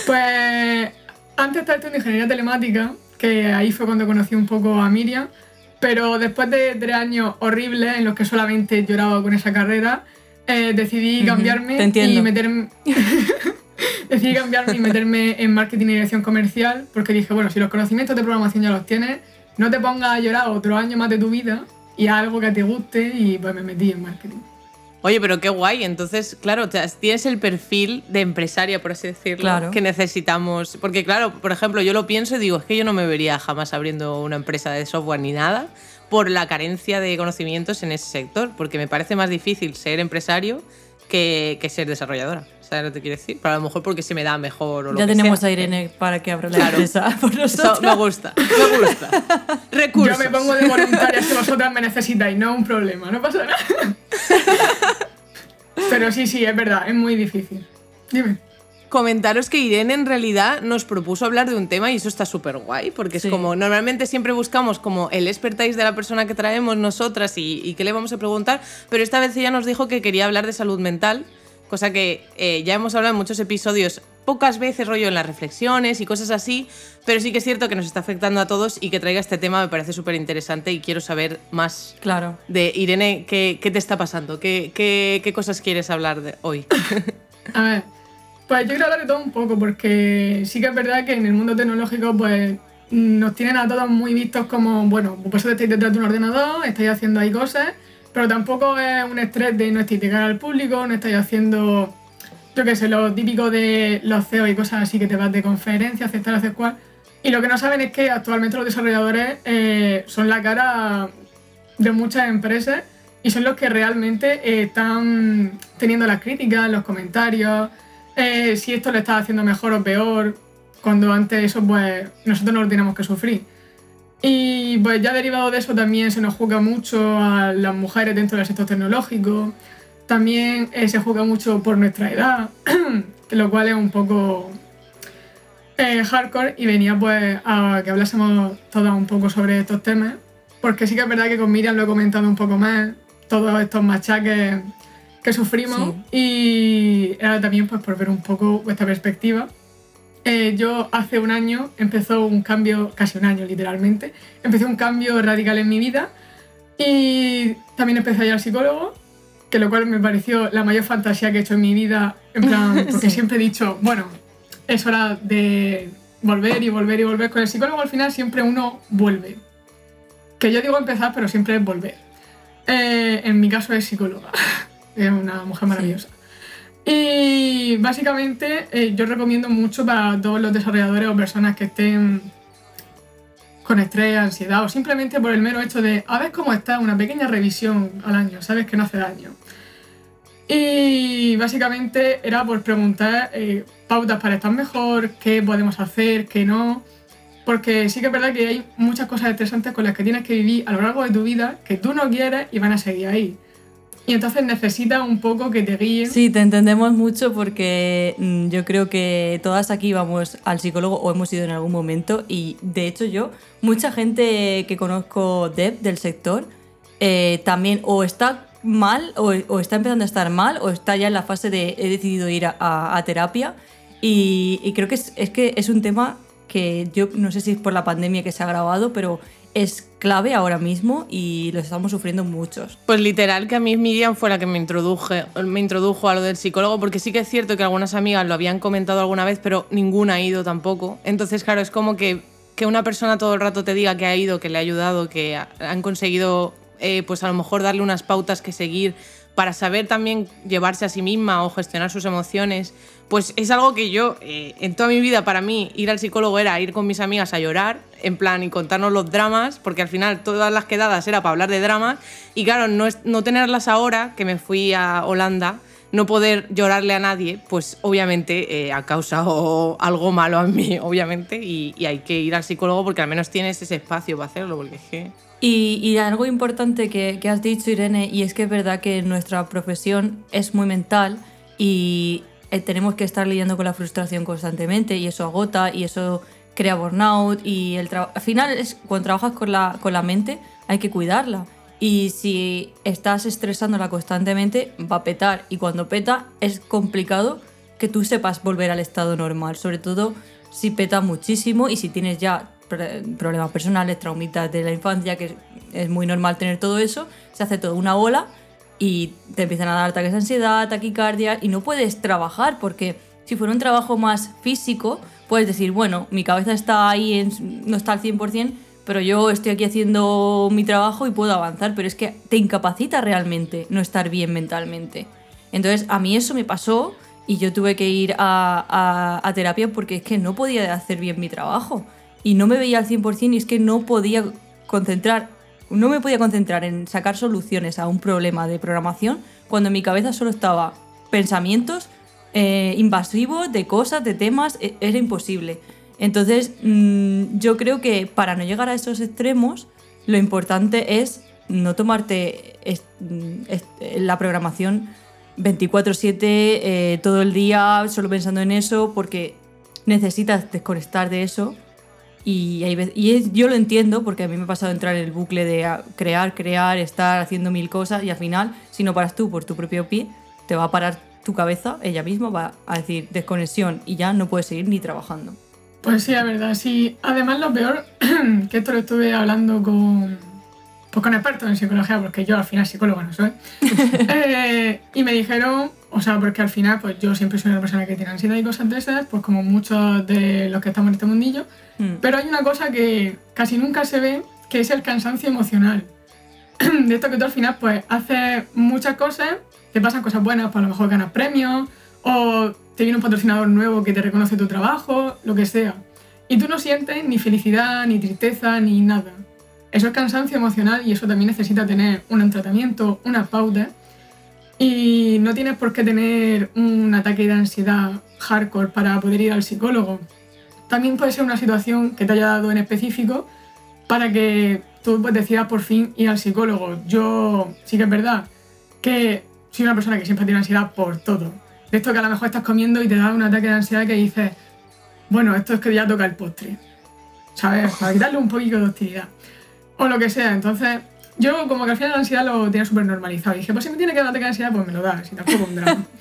Pues antes estaba estudiando ingeniería telemática, que ahí fue cuando conocí un poco a Miriam, pero después de tres años horribles en los que solamente lloraba con esa carrera, eh, decidí cambiarme y meterme... <laughs> decidí cambiarme y meterme en marketing y dirección comercial, porque dije, bueno, si los conocimientos de programación ya los tienes, no te pongas a llorar otro año más de tu vida y haz algo que te guste y pues me metí en marketing. Oye, pero qué guay. Entonces, claro, tienes el perfil de empresaria, por así decirlo, Claro. que necesitamos. Porque, claro, por ejemplo, yo lo pienso y digo, es que yo no me vería jamás abriendo una empresa de software ni nada por la carencia de conocimientos en ese sector, porque me parece más difícil ser empresario que, que ser desarrolladora. ¿Sabes lo que te quiero decir? Pero a lo mejor porque se me da mejor o lo Ya que tenemos sea. a Irene para que abra la Claro. empresa <laughs> por Eso nosotros. me gusta, me gusta. <laughs> Recursos. Yo me pongo de voluntaria si vosotras me necesitáis, no un problema, no pasa nada. <laughs> Pero sí, sí, es verdad, es muy difícil. Dime. Comentaros que Irene en realidad nos propuso hablar de un tema y eso está súper guay, porque Sí. es como normalmente siempre buscamos como el expertise de la persona que traemos nosotras y, y qué le vamos a preguntar, pero esta vez ella nos dijo que quería hablar de salud mental, cosa que eh, ya hemos hablado en muchos episodios, pocas veces rollo en las reflexiones y cosas así, pero sí que es cierto que nos está afectando a todos y que traiga este tema me parece súper interesante y quiero saber más Claro. de Irene, ¿qué, qué te está pasando? ¿Qué, qué, qué cosas quieres hablar de hoy? <laughs> A ver, pues yo quiero hablar de todo un poco, porque sí que es verdad que en el mundo tecnológico, pues nos tienen a todos muy vistos como, bueno, pues estáis detrás de un ordenador, estáis haciendo ahí cosas, pero tampoco es un estrés de no cara al público, no estáis haciendo, yo qué sé, lo típico de los CEOs y cosas así que te vas de conferencias, haces tal, haces cual. Y lo que no saben es que actualmente los desarrolladores eh, son la cara de muchas empresas y son los que realmente eh, están teniendo las críticas, los comentarios, eh, si esto lo está haciendo mejor o peor, cuando antes eso pues nosotros no lo teníamos que sufrir. Y pues ya derivado de eso también se nos juzga mucho a las mujeres dentro del sector tecnológico, también eh, se juzga mucho por nuestra edad, <clears throat> lo cual es un poco eh, hardcore. Y venía pues a que hablásemos todas un poco sobre estos temas, porque sí que es verdad que con Miriam lo he comentado un poco más, todos estos machaques que sufrimos y era también pues por ver un poco vuestra perspectiva. Eh, yo hace un año empezó un cambio, casi un año literalmente, empecé un cambio radical en mi vida y también empecé a ir al psicólogo, que lo cual me pareció la mayor fantasía que he hecho en mi vida, en plan, <laughs> porque siempre he dicho, bueno, es hora de volver y volver y volver. Con el psicólogo al final siempre uno vuelve. Que yo digo empezar, pero siempre es volver. Eh, en mi caso es psicóloga, <laughs> es una mujer maravillosa. Y básicamente eh, yo recomiendo mucho para todos los desarrolladores o personas que estén con estrés, ansiedad o simplemente por el mero hecho de a ver cómo está, una pequeña revisión al año, sabes que no hace daño. Y básicamente era por preguntar eh, pautas para estar mejor, qué podemos hacer, qué no. Porque sí que es verdad que hay muchas cosas estresantes con las que tienes que vivir a lo largo de tu vida que tú no quieres y van a seguir ahí. Y entonces necesitas un poco que te guíen. Sí, te entendemos mucho porque mm, yo creo que todas aquí vamos al psicólogo o hemos ido en algún momento y de hecho yo, mucha gente que conozco dev del sector eh, también o está mal o, o está empezando a estar mal o está ya en la fase de he decidido ir a, a- a terapia y, y creo que es, es que es un tema que yo no sé si es por la pandemia que se ha agravado, pero es clave ahora mismo y lo estamos sufriendo muchos. Pues literal que a mí Miriam fue la que me, introduje, me introdujo a lo del psicólogo, porque sí que es cierto que algunas amigas lo habían comentado alguna vez, pero ninguna ha ido tampoco. Entonces, claro, es como que, que una persona todo el rato te diga que ha ido, que le ha ayudado, que ha- han conseguido, eh, pues a lo mejor darle unas pautas que seguir para saber también llevarse a sí misma o gestionar sus emociones, pues es algo que yo, eh, en toda mi vida, para mí, ir al psicólogo era ir con mis amigas a llorar, en plan, y contarnos los dramas, porque al final todas las quedadas era para hablar de dramas, y claro, no, no tenerlas ahora, que me fui a Holanda, no poder llorarle a nadie, pues obviamente eh, ha causado algo malo a mí, <laughs> obviamente, y, hay que ir al psicólogo porque al menos tienes ese espacio para hacerlo, porque es que... Y, y algo importante que, que has dicho, Irene, y es que es verdad que nuestra profesión es muy mental y eh, tenemos que estar lidiando con la frustración constantemente y eso agota y eso crea burnout y el al final es, cuando trabajas con la, con la mente hay que cuidarla y si estás estresándola constantemente va a petar y cuando peta es complicado que tú sepas volver al estado normal, sobre todo si peta muchísimo y si tienes ya problemas personales, traumitas de la infancia, que es muy normal tener todo eso, se hace toda una ola y te empiezan a dar ataques de ansiedad, taquicardia y no puedes trabajar porque si fuera un trabajo más físico, puedes decir, bueno, mi cabeza está ahí, no está al 100%, pero yo estoy aquí haciendo mi trabajo y puedo avanzar, pero es que te incapacita realmente no estar bien mentalmente. Entonces, a mí eso me pasó y yo tuve que ir a, a- a terapia porque es que no podía hacer bien mi trabajo. Y no me veía al 100% y es que no podía concentrar, no me podía concentrar en sacar soluciones a un problema de programación cuando en mi cabeza solo estaba pensamientos eh, invasivos de cosas, de temas, e- era imposible. Entonces, mm, yo creo que para no llegar a esos extremos, lo importante es no tomarte mm, est- la programación 24/7, eh, todo el día, solo pensando en eso, porque necesitas desconectar de eso. Y, hay vez- y yo lo entiendo porque a mí me ha pasado entrar en el bucle de ah, crear, crear, estar haciendo mil cosas y al final, si no paras tú por tu propio pie, te va a parar tu cabeza, ella misma va a decir desconexión y ya no puedes seguir ni trabajando. Pues sí, la verdad, sí. Además, lo peor, <clears throat> que esto lo estuve hablando con, pues con expertos en psicología, porque yo al final psicólogo no soy. <laughs> Eh, y me dijeron, o sea, porque al final, pues yo siempre soy una persona que tiene ansiedad y cosas de esas, pues como muchos de los que estamos en este mundillo. Mm. Pero hay una cosa que casi nunca se ve, que es el cansancio emocional. <clears throat> De esto que tú al final, pues, haces muchas cosas, te pasan cosas buenas, pues a lo mejor ganas premios, o te viene un patrocinador nuevo que te reconoce tu trabajo, lo que sea. Y tú no sientes ni felicidad, ni tristeza, ni nada. Eso es cansancio emocional y eso también necesita tener un tratamiento, una pauta. Y no tienes por qué tener un ataque de ansiedad hardcore para poder ir al psicólogo. También puede ser una situación que te haya dado en específico para que tú pues, decidas por fin ir al psicólogo. Yo sí que es verdad que soy una persona que siempre tiene ansiedad por todo. De esto que a lo mejor estás comiendo y te da un ataque de ansiedad que dices, bueno, esto es que ya toca el postre. ¿Sabes? Para quitarle un poquito de hostilidad. O lo que sea. Entonces, yo como que al final la ansiedad lo tenía súper normalizado. Y dije, pues si me tiene que dar un ataque de ansiedad, pues me lo da. Si tampoco un drama. <laughs>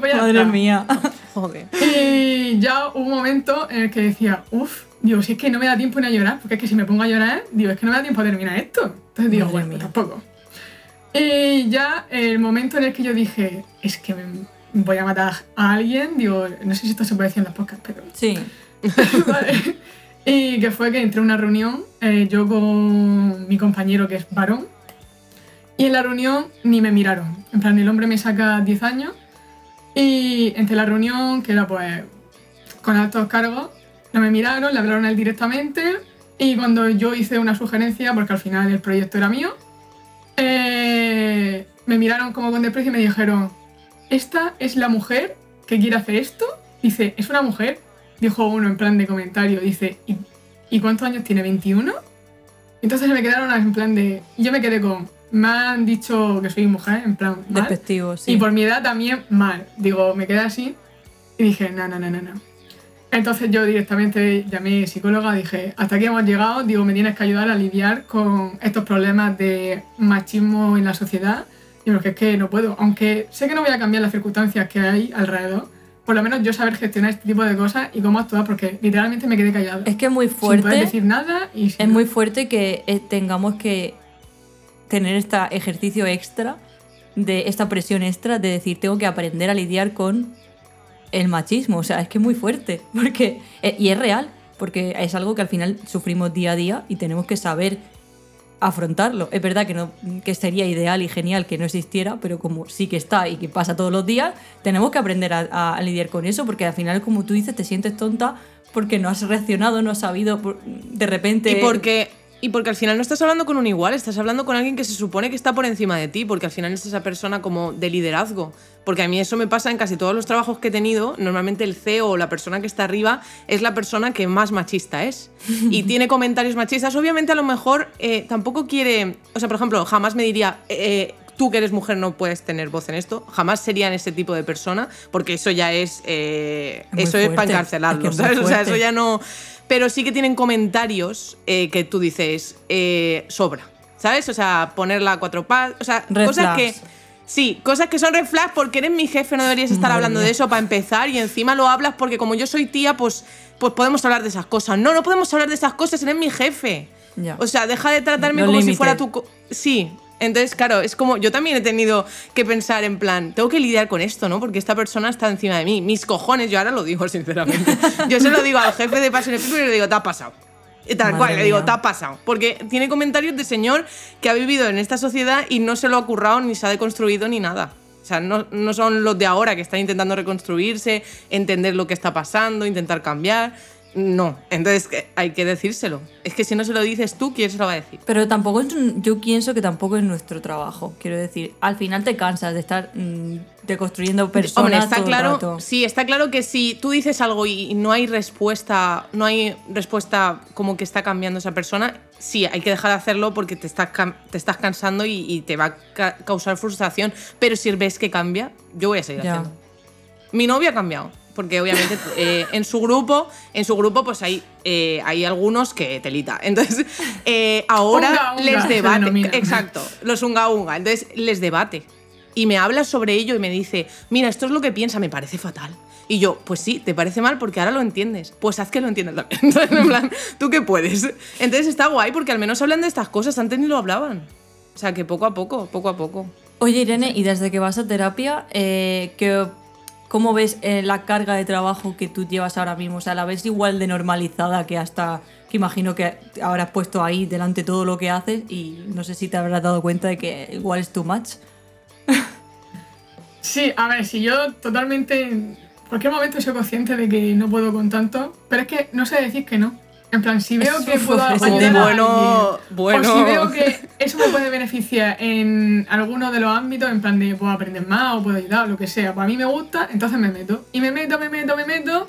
Pues Madre está. mía. <laughs> Joder. Y ya hubo un momento en el que decía, uff, digo, si es que no me da tiempo ni a llorar, porque es que si me pongo a llorar, digo, es que no me da tiempo a terminar esto. Entonces digo, Madre bueno, pues tampoco. Y ya el momento en el que yo dije, es que me voy a matar a alguien, digo, no sé si esto se puede decir en los podcasts, pero Sí. <laughs> Vale. Y que fue que entré a una reunión, eh, yo con mi compañero que es varón, y en la reunión ni me miraron. En plan, el hombre me saca 10 años, y entre la reunión, que era pues con altos cargos, no me miraron, le hablaron a él directamente, y cuando yo hice una sugerencia, porque al final el proyecto era mío, eh, me miraron como con desprecio y me dijeron, ¿esta es la mujer que quiere hacer esto? Dice, ¿es una mujer? Dijo uno en plan de comentario, dice, ¿y, ¿y cuántos años tiene? ¿21? Entonces me quedaron en plan de... Yo me quedé con, me han dicho que soy mujer, en plan, mal. Despectivo, sí. Y por mi edad también mal. Digo, me quedé así y dije, no, no, no, no, no. Entonces yo directamente llamé psicóloga, dije, hasta aquí hemos llegado, digo, me tienes que ayudar a lidiar con estos problemas de machismo en la sociedad. Y porque es que no puedo, aunque sé que no voy a cambiar las circunstancias que hay alrededor, por lo menos yo saber gestionar este tipo de cosas y cómo actuar, porque literalmente me quedé callada. Es que es muy Sin poder fuerte. decir nada y Es muy fuerte que eh, tengamos que tener este ejercicio extra, de esta presión extra de decir, tengo que aprender a lidiar con el machismo. O sea, es que es muy fuerte. Porque, eh, y es real, porque es algo que al final sufrimos día a día y tenemos que saber afrontarlo. Es verdad que, no, que sería ideal y genial que no existiera, pero como sí que está y que pasa todos los días, tenemos que aprender a, a- lidiar con eso, porque al final, como tú dices, te sientes tonta porque no has reaccionado, no has sabido de repente... Y porque, y porque al final no estás hablando con un igual, estás hablando con alguien que se supone que está por encima de ti, porque al final es esa persona como de liderazgo. Porque a mí eso me pasa en casi todos los trabajos que he tenido. Normalmente el CEO o la persona que está arriba es la persona que más machista es. <laughs> Y tiene comentarios machistas. Obviamente a lo mejor eh, tampoco quiere... O sea, por ejemplo, jamás me diría... eh, Tú que eres mujer no puedes tener voz en esto, jamás serían ese tipo de persona, porque eso ya es. eh, eso es para fuerte, es muy ¿sabes? O sea, eso ya no. Pero sí que tienen comentarios eh, que tú dices, eh, sobra, ¿sabes? O sea, ponerla a cuatro patas, o sea, Red cosas que... flags. Sí, cosas que son red flags porque eres mi jefe, no deberías estar Madre hablando de eso para empezar y encima lo hablas porque como yo soy tía, pues, pues podemos hablar de esas cosas. No, no podemos hablar de esas cosas, eres mi jefe. Ya. O sea, deja de tratarme como si fuera tu... co- Sí, entonces, claro, es como yo también he tenido que pensar en plan, tengo que lidiar con esto, ¿no? Porque esta persona está encima de mí. Mis cojones, yo ahora lo digo <laughs> sinceramente. Yo se lo digo al jefe de Passion People y le digo, te ha pasado. Y tal Madre cual, le digo, mía. te ha pasado. Porque tiene comentarios de señor que ha vivido en esta sociedad y no se lo ha currado ni se ha deconstruido ni nada. O sea, no, no son los de ahora que están intentando reconstruirse, entender lo que está pasando, intentar cambiar. No. Entonces que hay que decírselo. Es que si no se lo dices tú, ¿quién se lo va a decir? Pero tampoco es yo pienso que tampoco es nuestro trabajo. Quiero decir, al final te cansas de estar mm, deconstruyendo personas Hombre, está todo el claro, rato. sí, está claro que si tú dices algo y no hay respuesta, no hay respuesta como que está cambiando esa persona, sí, hay que dejar de hacerlo porque te estás, te estás cansando y, y te va a ca- causar frustración. Pero si ves que cambia, yo voy a seguir Ya. haciendo. Mi novio ha cambiado. Porque obviamente eh, en su grupo, en su grupo, pues hay, eh, hay algunos que telita. Entonces, eh, ahora Unga, unga, les debate. denomina. Exacto, los unga unga. Entonces les debate. Y me habla sobre ello y me dice, mira, esto es lo que piensa, me parece fatal. Y yo, pues sí, te parece mal porque ahora lo entiendes. Pues haz que lo entiendas también. <laughs> Entonces, en plan, ¿tú qué puedes? Entonces está guay porque al menos hablan de estas cosas, antes ni lo hablaban. O sea que poco a poco, poco a poco. Oye, Irene, y desde que vas a terapia, eh, ¿qué- ¿cómo ves eh, la carga de trabajo que tú llevas ahora mismo? O sea, ¿la ves igual de normalizada que hasta, que imagino que has puesto ahí delante todo lo que haces y no sé si te habrás dado cuenta de que igual es too much? <laughs> Sí, a ver, si yo totalmente en cualquier momento soy consciente de que no puedo con tanto, pero es que no sé decir que no. En plan, si veo que puedo ayudar a bueno, o si veo que eso me puede beneficiar en alguno de los ámbitos, en plan de puedo aprender más o puedo ayudar o lo que sea, pues a mí me gusta, entonces me meto. Y me meto, me meto, me meto.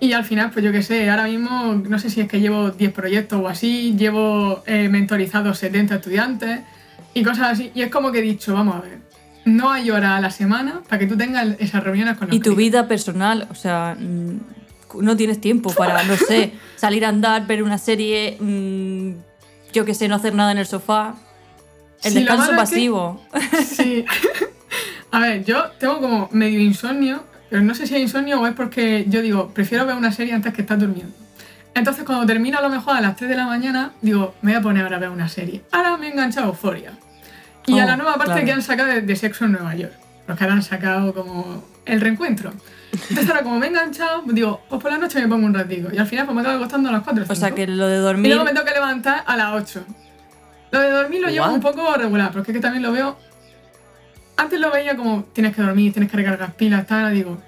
Y al final, pues yo qué sé, ahora mismo no sé si es que llevo 10 proyectos o así, llevo eh, mentorizados 70 estudiantes y cosas así. Y es como que he dicho, vamos a ver, no hay hora a la semana para que tú tengas esas reuniones con los Y tu clientes. vida personal, o sea, mm, no tienes tiempo para, no sé, salir a andar, ver una serie, mm, yo qué sé, no hacer nada en el sofá. El Sí, descanso es que- pasivo. Sí. <laughs> A ver, yo tengo como medio insomnio, pero no sé si es insomnio o es porque yo digo, prefiero ver una serie antes que estar durmiendo. Entonces, cuando termino a lo mejor a las 3 de la mañana, digo, me voy a poner ahora a ver una serie. Ahora me he enganchado a Euphoria. Y a Oh, la nueva parte claro. que han sacado de, de Sexo en Nueva York. Los que ahora han sacado como el reencuentro. Entonces, ahora como me he enganchado, digo, pues por la noche me pongo un ratico. Y al final, pues me acabo acostando a las 4 O sea, que lo de y dormir... luego me tengo que levantar a las 8. Lo de dormir lo llevo What? un poco regular, porque es que también lo veo. Antes lo veía como tienes que dormir, tienes que recargar pilas, tal. Ahora digo,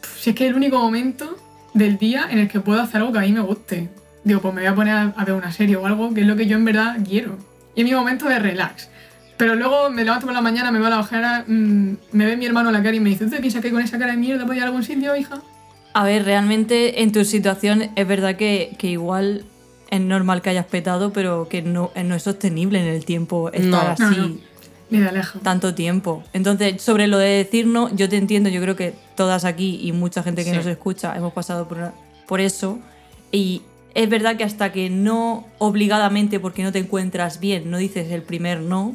"Pff, si es que es el único momento del día en el que puedo hacer algo que a mí me guste. Digo, pues me voy a poner a, a ver una serie o algo que es lo que yo en verdad quiero. Y es mi momento de relax. Pero luego me levanto por la mañana, me veo a la ojera, mm, me ve mi hermano a la cara y me dice, ¿tú te piensas que con esa cara de mierda voy a ir a algún sitio, hija? A ver, realmente en tu situación es verdad que, que igual es normal que hayas petado, pero que no, eh, no es sostenible en el tiempo estar No. así No, no. Ni de lejos. tanto tiempo. Entonces, sobre lo de decir no, yo te entiendo, yo creo que todas aquí y mucha gente que Sí. nos escucha hemos pasado por, una- por eso. Y es verdad que hasta que no obligadamente porque no te encuentras bien, no dices el primer no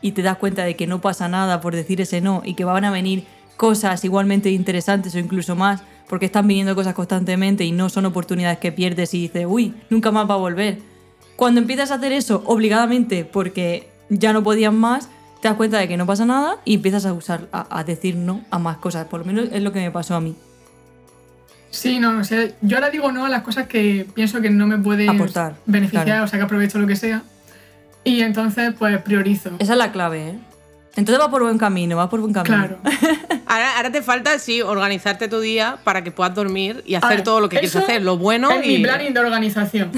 y te das cuenta de que no pasa nada por decir ese no y que van a venir cosas igualmente interesantes o incluso más porque están viniendo cosas constantemente y no son oportunidades que pierdes y dices, uy, nunca más va a volver. Cuando empiezas a hacer eso obligadamente porque ya no podías más, te das cuenta de que no pasa nada y empiezas a usar, a, a decir no a más cosas. Por lo menos es lo que me pasó a mí. Sí, no, o sea, yo ahora digo no a las cosas que pienso que no me pueden Aportar, beneficiar, claro. o sea, que aprovecho lo que sea. Y entonces, pues priorizo. Esa es la clave, ¿eh? Entonces va por buen camino, va por buen camino. Claro. <laughs> Ahora, ahora te falta, sí, organizarte tu día para que puedas dormir y hacer ver, todo lo que quieres hacer, lo bueno es y... mi planning de organización.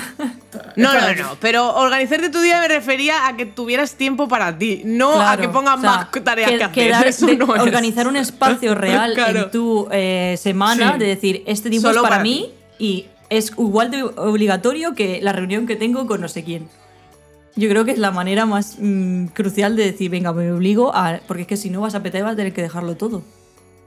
No, no, no, pero organizarte tu día me refería a que tuvieras tiempo para ti, no a que pongas o sea, más tareas que, que- hacer. dar- Eso no es. organizar un espacio <laughs> real Claro. en tu eh, semana, Sí. de decir, este tiempo Solo es para, para mí y es igual de obligatorio que la reunión que tengo con no sé quién. Yo creo que es la manera más mm, crucial de decir, venga, me obligo a... Porque es que si no vas a petar y vas a tener que dejarlo todo.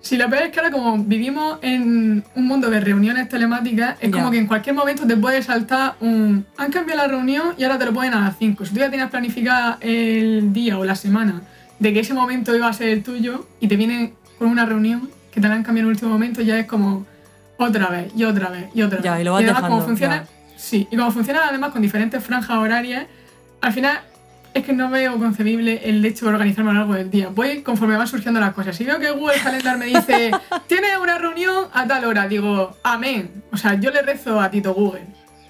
Si lo peor es que ahora como vivimos en un mundo de reuniones telemáticas, es Ya. como que en cualquier momento te puede saltar un... Han cambiado la reunión y ahora te lo ponen a las 5. Si tú ya tenías planificada el día o la semana de que ese momento iba a ser el tuyo y te vienen con una reunión que te la han cambiado en el último momento, ya es como otra vez y otra vez y otra Ya, vez. y lo vas además, dejando, como funciona, ya. Sí, y como funciona además con diferentes franjas horarias, al final es que no veo concebible el hecho de organizarme a lo largo del día. Voy conforme van surgiendo las cosas. Si veo que Google Calendar me dice, <laughs> tienes una reunión a tal hora, digo, amén. O sea, yo le rezo a Tito Google.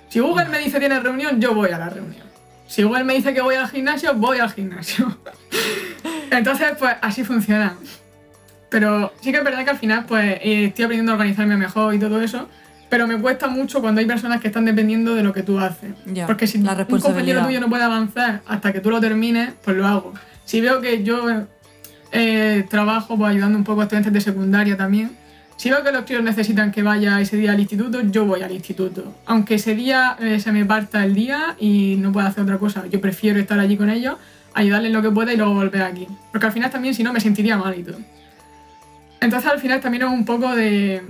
Si Google me dice tienes reunión, yo voy a la reunión. Si Google me dice que voy al gimnasio, voy al gimnasio. <laughs> Entonces, pues así funciona. Pero sí que es verdad que al final, pues eh, estoy aprendiendo a organizarme mejor y todo eso. Pero me cuesta mucho cuando hay personas que están dependiendo de lo que tú haces. Ya, Porque si la un compañero tuyo no puede avanzar hasta que tú lo termines, pues lo hago. Si veo que yo eh, trabajo pues, ayudando un poco a estudiantes de secundaria también, si veo que los tíos necesitan que vaya ese día al instituto, yo voy al instituto. Aunque ese día eh, se me parta el día y no pueda hacer otra cosa, yo prefiero estar allí con ellos, ayudarles lo que pueda y luego volver aquí. Porque al final también, si no, me sentiría mal y todo. Entonces al final también es un poco de...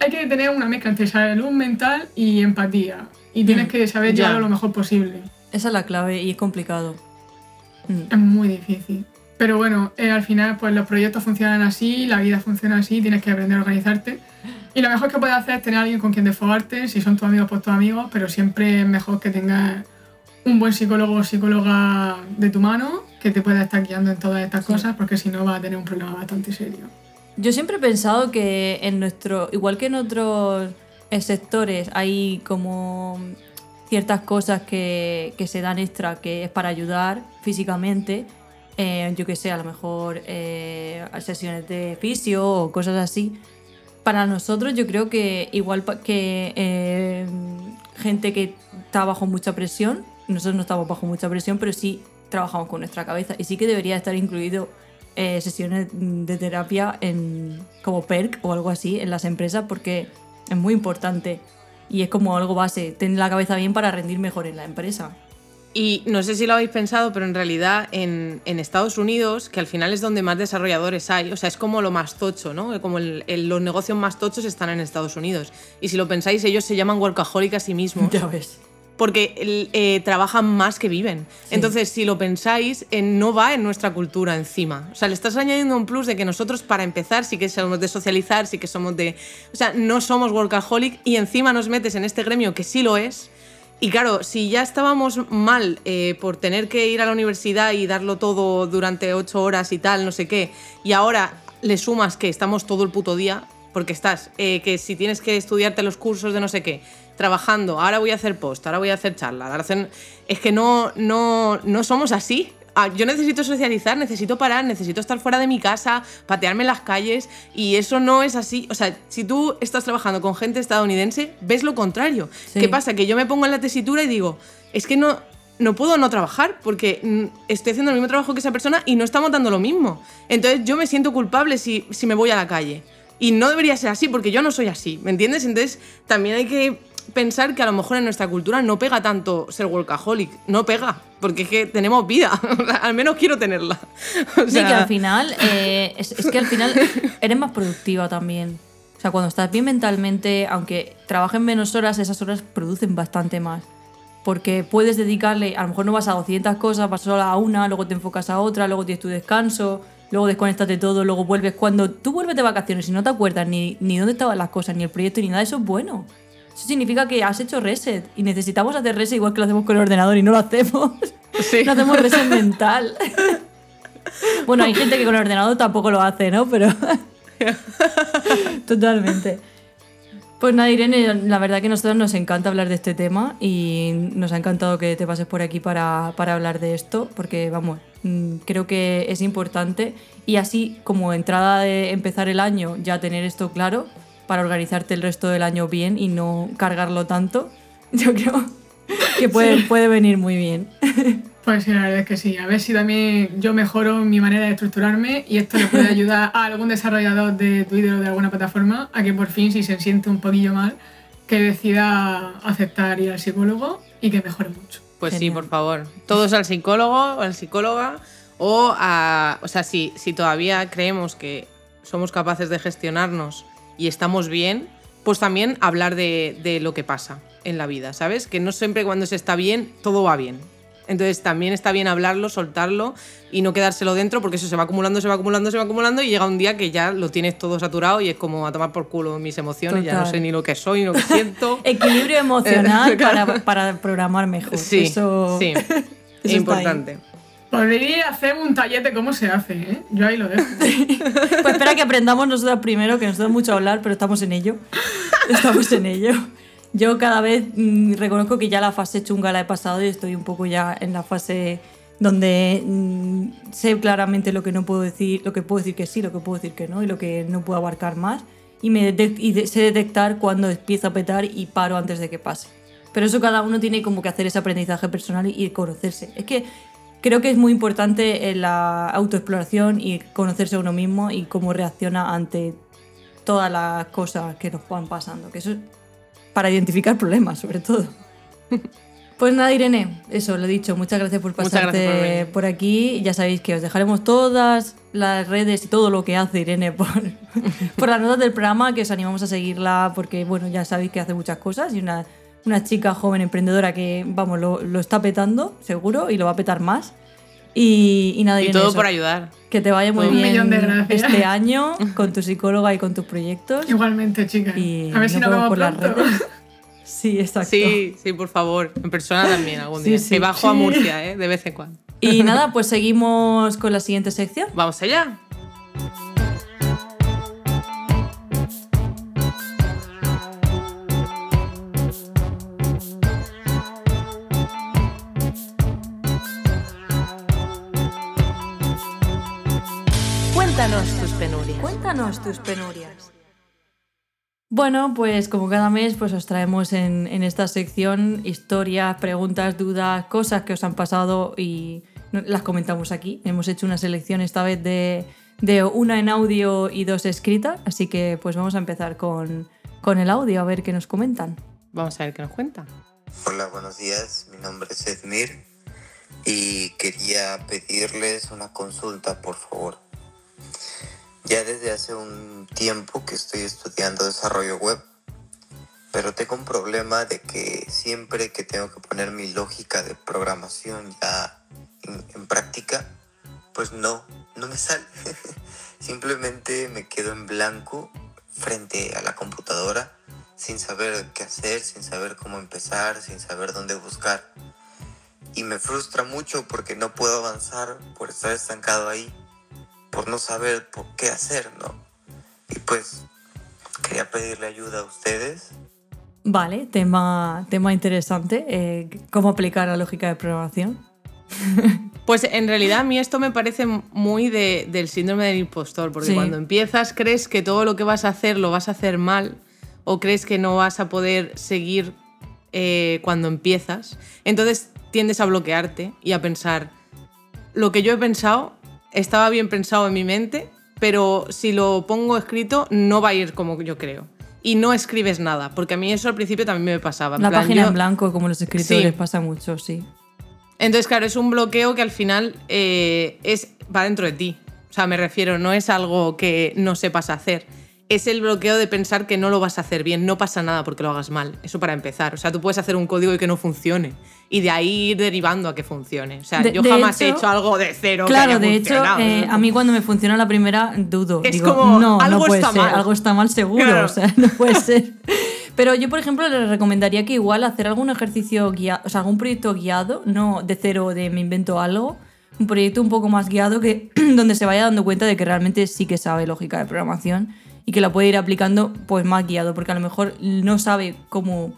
Hay que tener una mezcla entre salud mental y empatía. Y tienes Mm, que saber ya. llevarlo lo mejor posible. Esa es la clave y es complicado. Mm. Es muy difícil. Pero bueno, eh, al final pues los proyectos funcionan así, la vida funciona así, tienes que aprender a organizarte. Y lo mejor que puedes hacer es tener a alguien con quien desfogarte, si son tus amigos, pues tus amigos, pero siempre es mejor que tengas un buen psicólogo o psicóloga de tu mano que te pueda estar guiando en todas estas Sí. cosas, porque si no vas a tener un problema bastante serio. Yo siempre he pensado que en nuestro, igual que en otros sectores, hay como ciertas cosas que, que se dan extra que es para ayudar físicamente. eh, yo que sé, a lo mejor eh, sesiones de fisio o cosas así. Para nosotros, yo creo que igual que eh, gente que está bajo mucha presión, nosotros no estamos bajo mucha presión, pero sí trabajamos con nuestra cabeza y sí que debería estar incluido eh, sesiones de terapia en, como PERC o algo así en las empresas porque es muy importante y es como algo base, tener la cabeza bien para rendir mejor en la empresa. Y no sé si lo habéis pensado, pero en realidad en, en Estados Unidos, que al final es donde más desarrolladores hay, o sea, es como lo más tocho, ¿no? Como el- el- los negocios más tochos están en Estados Unidos. Y si lo pensáis, ellos se llaman workaholic a sí mismos. <laughs> Ya ves. Porque eh, trabajan más que viven. Entonces, si lo pensáis, eh, no va en nuestra cultura encima. O sea, le estás añadiendo un plus de que nosotros, para empezar, sí que somos de socializar, sí que somos de... O sea, no somos workaholic y encima nos metes en este gremio que sí lo es. Y claro, si ya estábamos mal eh, por tener que ir a la universidad y darlo todo durante ocho horas y tal, no sé qué, y ahora le sumas que estamos todo el puto día, porque estás, eh, que si tienes que estudiarte los cursos de no sé qué, trabajando, ahora voy a hacer post, ahora voy a hacer charla, ahora hacer... es que no, no, no somos así. Ah, Yo necesito socializar, necesito parar, necesito estar fuera de mi casa, patearme en las calles y eso no es así. O sea, si tú estás trabajando con gente estadounidense, ves lo contrario. Sí. ¿Qué pasa? Que yo me pongo en la tesitura y digo, es que no, no puedo no trabajar porque mm, estoy haciendo el mismo trabajo que esa persona y no estamos dando lo mismo. Entonces yo me siento culpable si, si me voy a la calle. Y no debería ser así porque yo no soy así, ¿me entiendes? Entonces también hay que pensar que a lo mejor en nuestra cultura no pega tanto ser workaholic, no pega, porque es que tenemos vida, <laughs> al menos quiero tenerla. O Sí, sea, que al final, eh, <laughs> es, es que al final eres más productiva también. O sea, cuando estás bien mentalmente, aunque trabajen menos horas, esas horas producen bastante más. Porque puedes dedicarle, a lo mejor no vas a 200 cosas, vas solo a una, luego te enfocas a otra, luego tienes tu descanso, luego desconectas de todo, luego vuelves. Cuando tú vuelves de vacaciones y no te acuerdas ni, ni dónde estaban las cosas, ni el proyecto, ni nada, eso es bueno. Eso significa que has hecho reset. Y necesitamos hacer reset igual que lo hacemos con el ordenador y no lo hacemos. Sí. No hacemos reset mental. Bueno, hay gente que con el ordenador tampoco lo hace, ¿no? Pero. <laughs> Totalmente. Pues nada, Irene, la verdad que a nosotros nos encanta hablar de este tema y nos ha encantado que te pases por aquí para, para hablar de esto, porque vamos, mm, creo que es importante y así como entrada de empezar el año, ya tener esto claro para organizarte el resto del año bien y no cargarlo tanto, <laughs> yo creo que puede, puede venir muy bien. <laughs> Pues sí, la verdad es que sí. A ver si también yo mejoro mi manera de estructurarme y esto le puede ayudar a algún desarrollador de Twitter o de alguna plataforma a que por fin, si se siente un poquillo mal, que decida aceptar ir al psicólogo y que mejore mucho. Pues sí, por favor. Todos al psicólogo o al psicóloga. O a. O sea, si, si todavía creemos que somos capaces de gestionarnos y estamos bien, pues también hablar de, de lo que pasa en la vida, ¿sabes? Que no siempre cuando se está bien, todo va bien. Entonces también está bien hablarlo, soltarlo y no quedárselo dentro porque eso se va acumulando, se va acumulando, se va acumulando y llega un día que ya lo tienes todo saturado y es como a tomar por culo mis emociones, ya no Total. sé ni lo que soy, ni lo que <laughs> siento. Equilibrio <laughs> emocional para, para programar mejor. Sí, Eso, sí. <laughs> está ahí. importante. Podría hacer un taller de cómo se hace, ¿eh? Yo ahí lo dejo. Pues espera que aprendamos nosotros primero, que nos da mucho hablar, pero estamos en ello. Estamos en ello. Yo cada vez mm, reconozco que ya la fase chunga la he pasado y estoy un poco ya en la fase donde mm, sé claramente lo que no puedo decir, lo que puedo decir que sí, lo que puedo decir que no y lo que no puedo abarcar más. y, me y de- sé detectar cuando empieza a petar y paro antes de que pase. Pero eso cada uno tiene como que hacer ese aprendizaje personal y, conocerse. Es que creo que es muy importante en la autoexploración y conocerse a uno mismo y cómo reacciona ante todas las cosas que nos van pasando. Que eso es para identificar problemas, sobre todo. Pues nada, Irene, eso lo he dicho. Muchas gracias por Muchas gracias por pasarte por, aquí. Ya sabéis que os dejaremos todas las redes y todo lo que hace Irene por, <laughs> por las notas del programa, que os animamos a seguirla porque, bueno, ya sabéis que hace muchas cosas y una, una chica joven emprendedora que, vamos, lo, lo está petando, seguro, y lo va a petar más. Y, y nada, Y Irene, todo eso, por ayudar. Que te vaya muy Un bien millón de gracias. este año con tu psicóloga y con tus proyectos. Igualmente, chicas. Y a ver si nos vemos por las pronto. redes. Sí, exacto. Sí, sí, por favor. En persona también algún Sí, día. sí. Que bajo a Sí. Murcia, ¿eh? De vez en cuando. Y nada, pues seguimos con la siguiente sección. Vamos allá. Cuéntanos tus penurias. Bueno, pues como cada mes, pues os traemos en, en esta sección historias, preguntas, dudas, cosas que os han pasado y las comentamos aquí. Hemos hecho una selección esta vez de, de una en audio y dos escritas, así que pues vamos a empezar con, con el audio a ver qué nos comentan. Vamos a ver qué nos cuenta. Hola, buenos días. Mi nombre es Edmir y quería pedirles una consulta, por favor. Ya desde hace un tiempo que estoy estudiando desarrollo web, pero tengo un problema de que siempre que tengo que poner mi lógica de programación ya en, práctica, pues no, no me sale. <laughs> Simplemente me quedo en blanco frente a la computadora sin saber qué hacer, sin saber cómo empezar, sin saber dónde buscar. Y me frustra mucho porque no puedo avanzar por estar estancado ahí, por no saber por qué hacer, ¿no? Y pues quería pedirle ayuda a ustedes. Vale, tema, tema interesante. eh, ¿Cómo aplicar la lógica de programación? <laughs> Pues en realidad a mí esto me parece muy de- del síndrome del impostor, porque Sí. cuando empiezas crees que todo lo que vas a hacer lo vas a hacer mal o crees que no vas a poder seguir eh, cuando empiezas. Entonces tiendes a bloquearte y a pensar, lo que yo he pensado estaba bien pensado en mi mente, pero si lo pongo escrito no va a ir como yo creo. Y no escribes nada, porque a mí eso al principio también me pasaba. en La plan, página yo- en blanco, como los escritores, Sí. pasa mucho, sí. entonces, claro, es un bloqueo que al final eh, es va dentro de ti. O sea, me refiero, no es algo que no sepas hacer. Es el bloqueo de pensar que no lo vas a hacer bien. No pasa nada porque lo hagas mal. Eso para empezar. O sea, tú puedes hacer un código y que no funcione. Y de ahí ir derivando a que funcione. O sea, De- yo de jamás he hecho- hecho algo de cero. que Claro, haya de hecho, funcionado. eh, a mí cuando me funciona la primera dudo. Es Digo, como, no, algo no puede está ser, mal. algo está mal seguro, Claro. o sea, <laughs> no puede ser. Pero yo, por ejemplo, le recomendaría que igual hacer algún ejercicio guiado, o sea, algún proyecto guiado, no de cero de me invento algo, un proyecto un poco más guiado que <clears throat> donde se vaya dando cuenta de que realmente sí que sabe lógica de programación y que la puede ir aplicando pues más guiado, porque a lo mejor no sabe cómo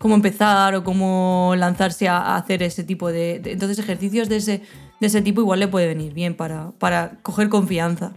cómo empezar o cómo lanzarse a, hacer ese tipo de, de- Entonces ejercicios de ese, de ese tipo igual le puede venir bien para, para coger confianza.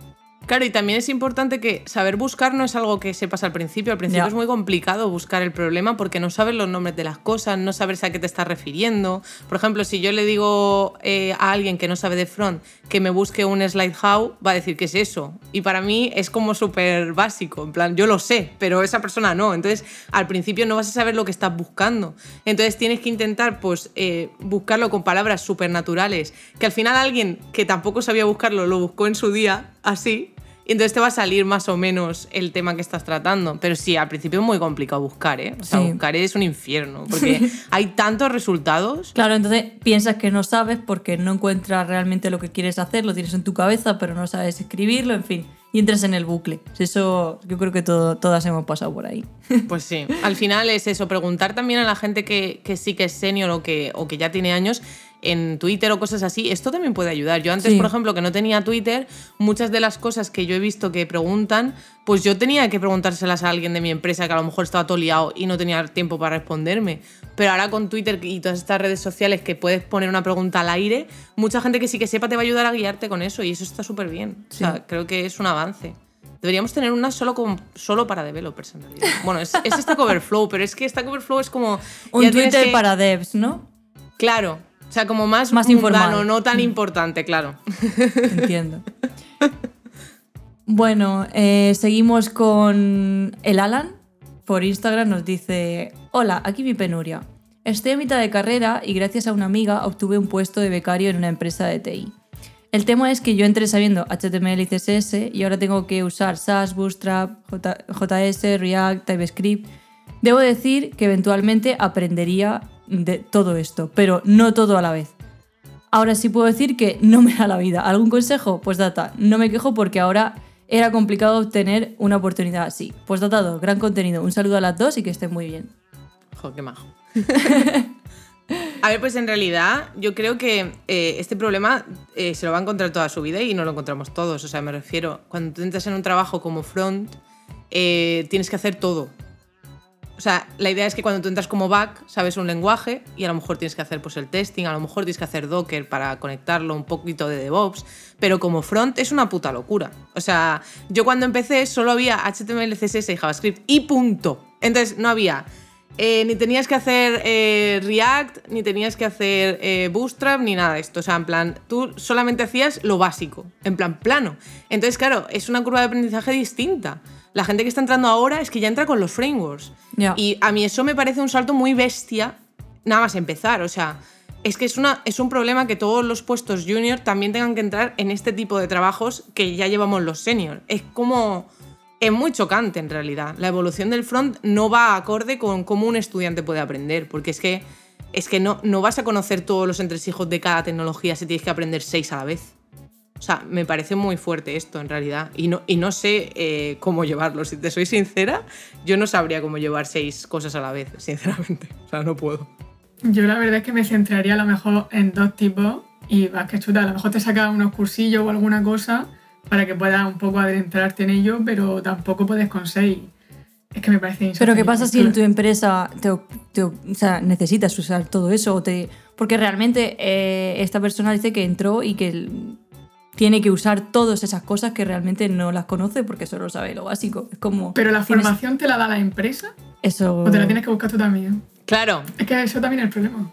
Claro, y también es importante que saber buscar no es algo que sepas al principio. Al principio Ya. es muy complicado buscar el problema porque no sabes los nombres de las cosas, no sabes a qué te estás refiriendo. Por ejemplo, si yo le digo eh, a alguien que no sabe de front que me busque un slide how, va a decir qué es eso. Y para mí es como súper básico. En plan, yo lo sé, pero esa persona no. Entonces, al principio no vas a saber lo que estás buscando. Entonces, tienes que intentar, pues, eh, buscarlo con palabras súper naturales. Que al final alguien que tampoco sabía buscarlo lo buscó en su día, así. Y entonces te va a salir más o menos el tema que estás tratando. Pero sí, al principio es muy complicado buscar, ¿eh? O sea, Sí. buscar es un infierno. Porque <laughs> hay tantos resultados. Claro, entonces piensas que no sabes porque no encuentras realmente lo que quieres hacer, lo tienes en tu cabeza, pero no sabes escribirlo, en fin, y entras en el bucle. Eso yo creo que todo- todas hemos pasado por ahí. <laughs> Pues sí, al final es eso, preguntar también a la gente que, que sí que es senior o que, o que ya tiene años en Twitter o cosas así, esto también puede ayudar. Yo antes, Sí. por ejemplo, que no tenía Twitter, muchas de las cosas que yo he visto que preguntan, pues yo tenía que preguntárselas a alguien de mi empresa que a lo mejor estaba todo liado y no tenía tiempo para responderme. Pero ahora con Twitter y todas estas redes sociales que puedes poner una pregunta al aire, mucha gente que sí que sepa te va a ayudar a guiarte con eso y eso está súper bien. O sea, Sí. creo que es un avance. Deberíamos tener una solo, con, solo para developers, en realidad. Bueno, es, es Stack Overflow, pero es que Stack Overflow es como... Un Twitter que- para devs, ¿no? Claro. O sea, como más, Más no tan importante, claro. <laughs> Entiendo. Bueno, eh, seguimos con el Alan. Por Instagram nos dice, hola, aquí mi penuria. Estoy a mitad de carrera y gracias a una amiga obtuve un puesto de becario en una empresa de TI. El tema es que yo entré sabiendo HTML y CSS y ahora tengo que usar SAS, Bootstrap, J- JS, React, TypeScript. Debo decir que eventualmente aprendería de todo esto, pero no todo a la vez. Ahora sí puedo decir que no me da la vida. ¿Algún consejo? Pues data. No me quejo porque ahora era complicado obtener una oportunidad así. Pues data 2, gran contenido. Un saludo a las dos y que estén muy bien. Joder, qué majo. <laughs> A ver, pues en realidad yo creo que eh, este problema eh, se lo va a encontrar toda su vida y no lo encontramos todos. O sea, me refiero, cuando tú entras en un trabajo como front, eh, tienes que hacer todo. O sea, la idea es que cuando tú entras como back, sabes un lenguaje y a lo mejor tienes que hacer pues, el testing, a lo mejor tienes que hacer Docker para conectarlo, un poquito de DevOps, pero como front es una puta locura. O sea, yo cuando empecé solo había HTML, CSS y JavaScript y punto. Entonces no había eh, ni tenías que hacer eh, React, ni tenías que hacer eh, Bootstrap, ni nada de esto. O sea, en plan, tú solamente hacías lo básico, en plan plano. Entonces, claro, es una curva de aprendizaje distinta. La gente que está entrando ahora es que ya entra con los frameworks. Y a mí eso me parece un salto muy bestia, nada más empezar. O sea, es que es, una, es un problema que todos los puestos junior también tengan que entrar en este tipo de trabajos que ya llevamos los senior. Es como. Es muy chocante en realidad. La evolución del front no va acorde con cómo un estudiante puede aprender, porque es que, es que no, no vas a conocer todos los entresijos de cada tecnología si tienes que aprender seis a la vez. O sea, me parece muy fuerte esto en realidad. Y no, y no sé eh, cómo llevarlo. Si te soy sincera, yo no sabría cómo llevar seis cosas a la vez, sinceramente. O sea, no puedo. Yo la verdad es que me centraría a lo mejor en dos tipos y vas que chuta, a lo mejor te sacas unos cursillos o alguna cosa para que puedas un poco adentrarte en ello, pero tampoco puedes con seis. Es que me parece Pero ¿qué insostenible. pasa si en tu empresa te, te- o sea, necesitas usar todo eso? O te, porque realmente eh, esta persona dice que entró y que tiene que usar todas esas cosas que realmente no las conoce porque solo sabe lo básico. Es como... Pero la tienes formación te la da la empresa Eso... o te la tienes que buscar tú también. Claro, Es que eso también es el problema.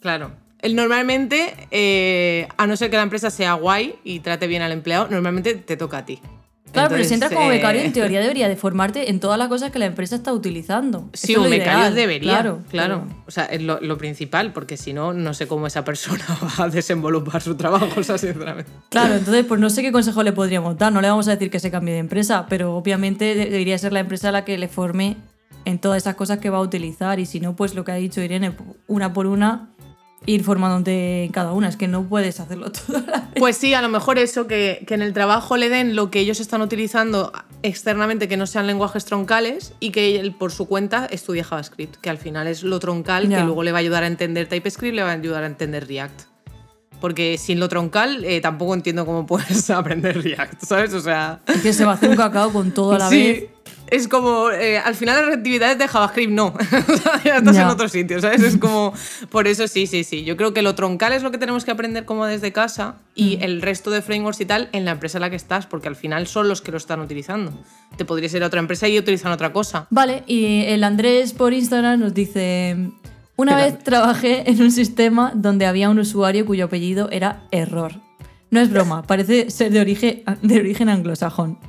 claro. El, normalmente, eh, a no ser que la empresa sea guay y trate bien al empleado, normalmente te toca a ti. Claro, pero si entras como eh, becario, en teoría <laughs> debería de formarte en todas las cosas que la empresa está utilizando. Sí, Eso un becario ideal, debería. Claro, Claro, pero- O sea, es lo, lo principal, porque si no, no sé cómo esa persona <laughs> va a desenvolupar su trabajo, o sea, sinceramente. Claro, entonces, pues no sé qué consejo le podríamos dar. No le vamos a decir que se cambie de empresa, pero obviamente de- debería ser la empresa la que le forme en todas esas cosas que va a utilizar. Y si no, pues lo que ha dicho Irene, una por una, ir formándote en cada una. Es que no puedes hacerlo <laughs> todo. la vez. Pues sí, a lo mejor eso, que, que en el trabajo le den lo que ellos están utilizando externamente, que no sean lenguajes troncales, y que él por su cuenta estudie JavaScript, que al final es lo troncal Ya. que luego le va a ayudar a entender TypeScript, le va a ayudar a entender React. Porque sin lo troncal eh, tampoco entiendo cómo puedes <laughs> aprender React, ¿sabes? O sea... Es que se va a hacer un cacao con todo a la sí, vez. Es como, eh, al final las actividades de JavaScript no. <laughs> Ya estás en otro sitio, ¿sabes? Es como, por eso sí, sí, sí. Yo creo que lo troncal es lo que tenemos que aprender como desde casa y Mm. el resto de frameworks y tal en la empresa en la que estás, porque al final son los que lo están utilizando. Te podrías ir a otra empresa y utilizan otra cosa. Vale, y el Andrés por Instagram nos dice: Una vez trabajé en un sistema donde había un usuario cuyo apellido era Error. No es broma, parece ser de origen, de origen anglosajón. <laughs>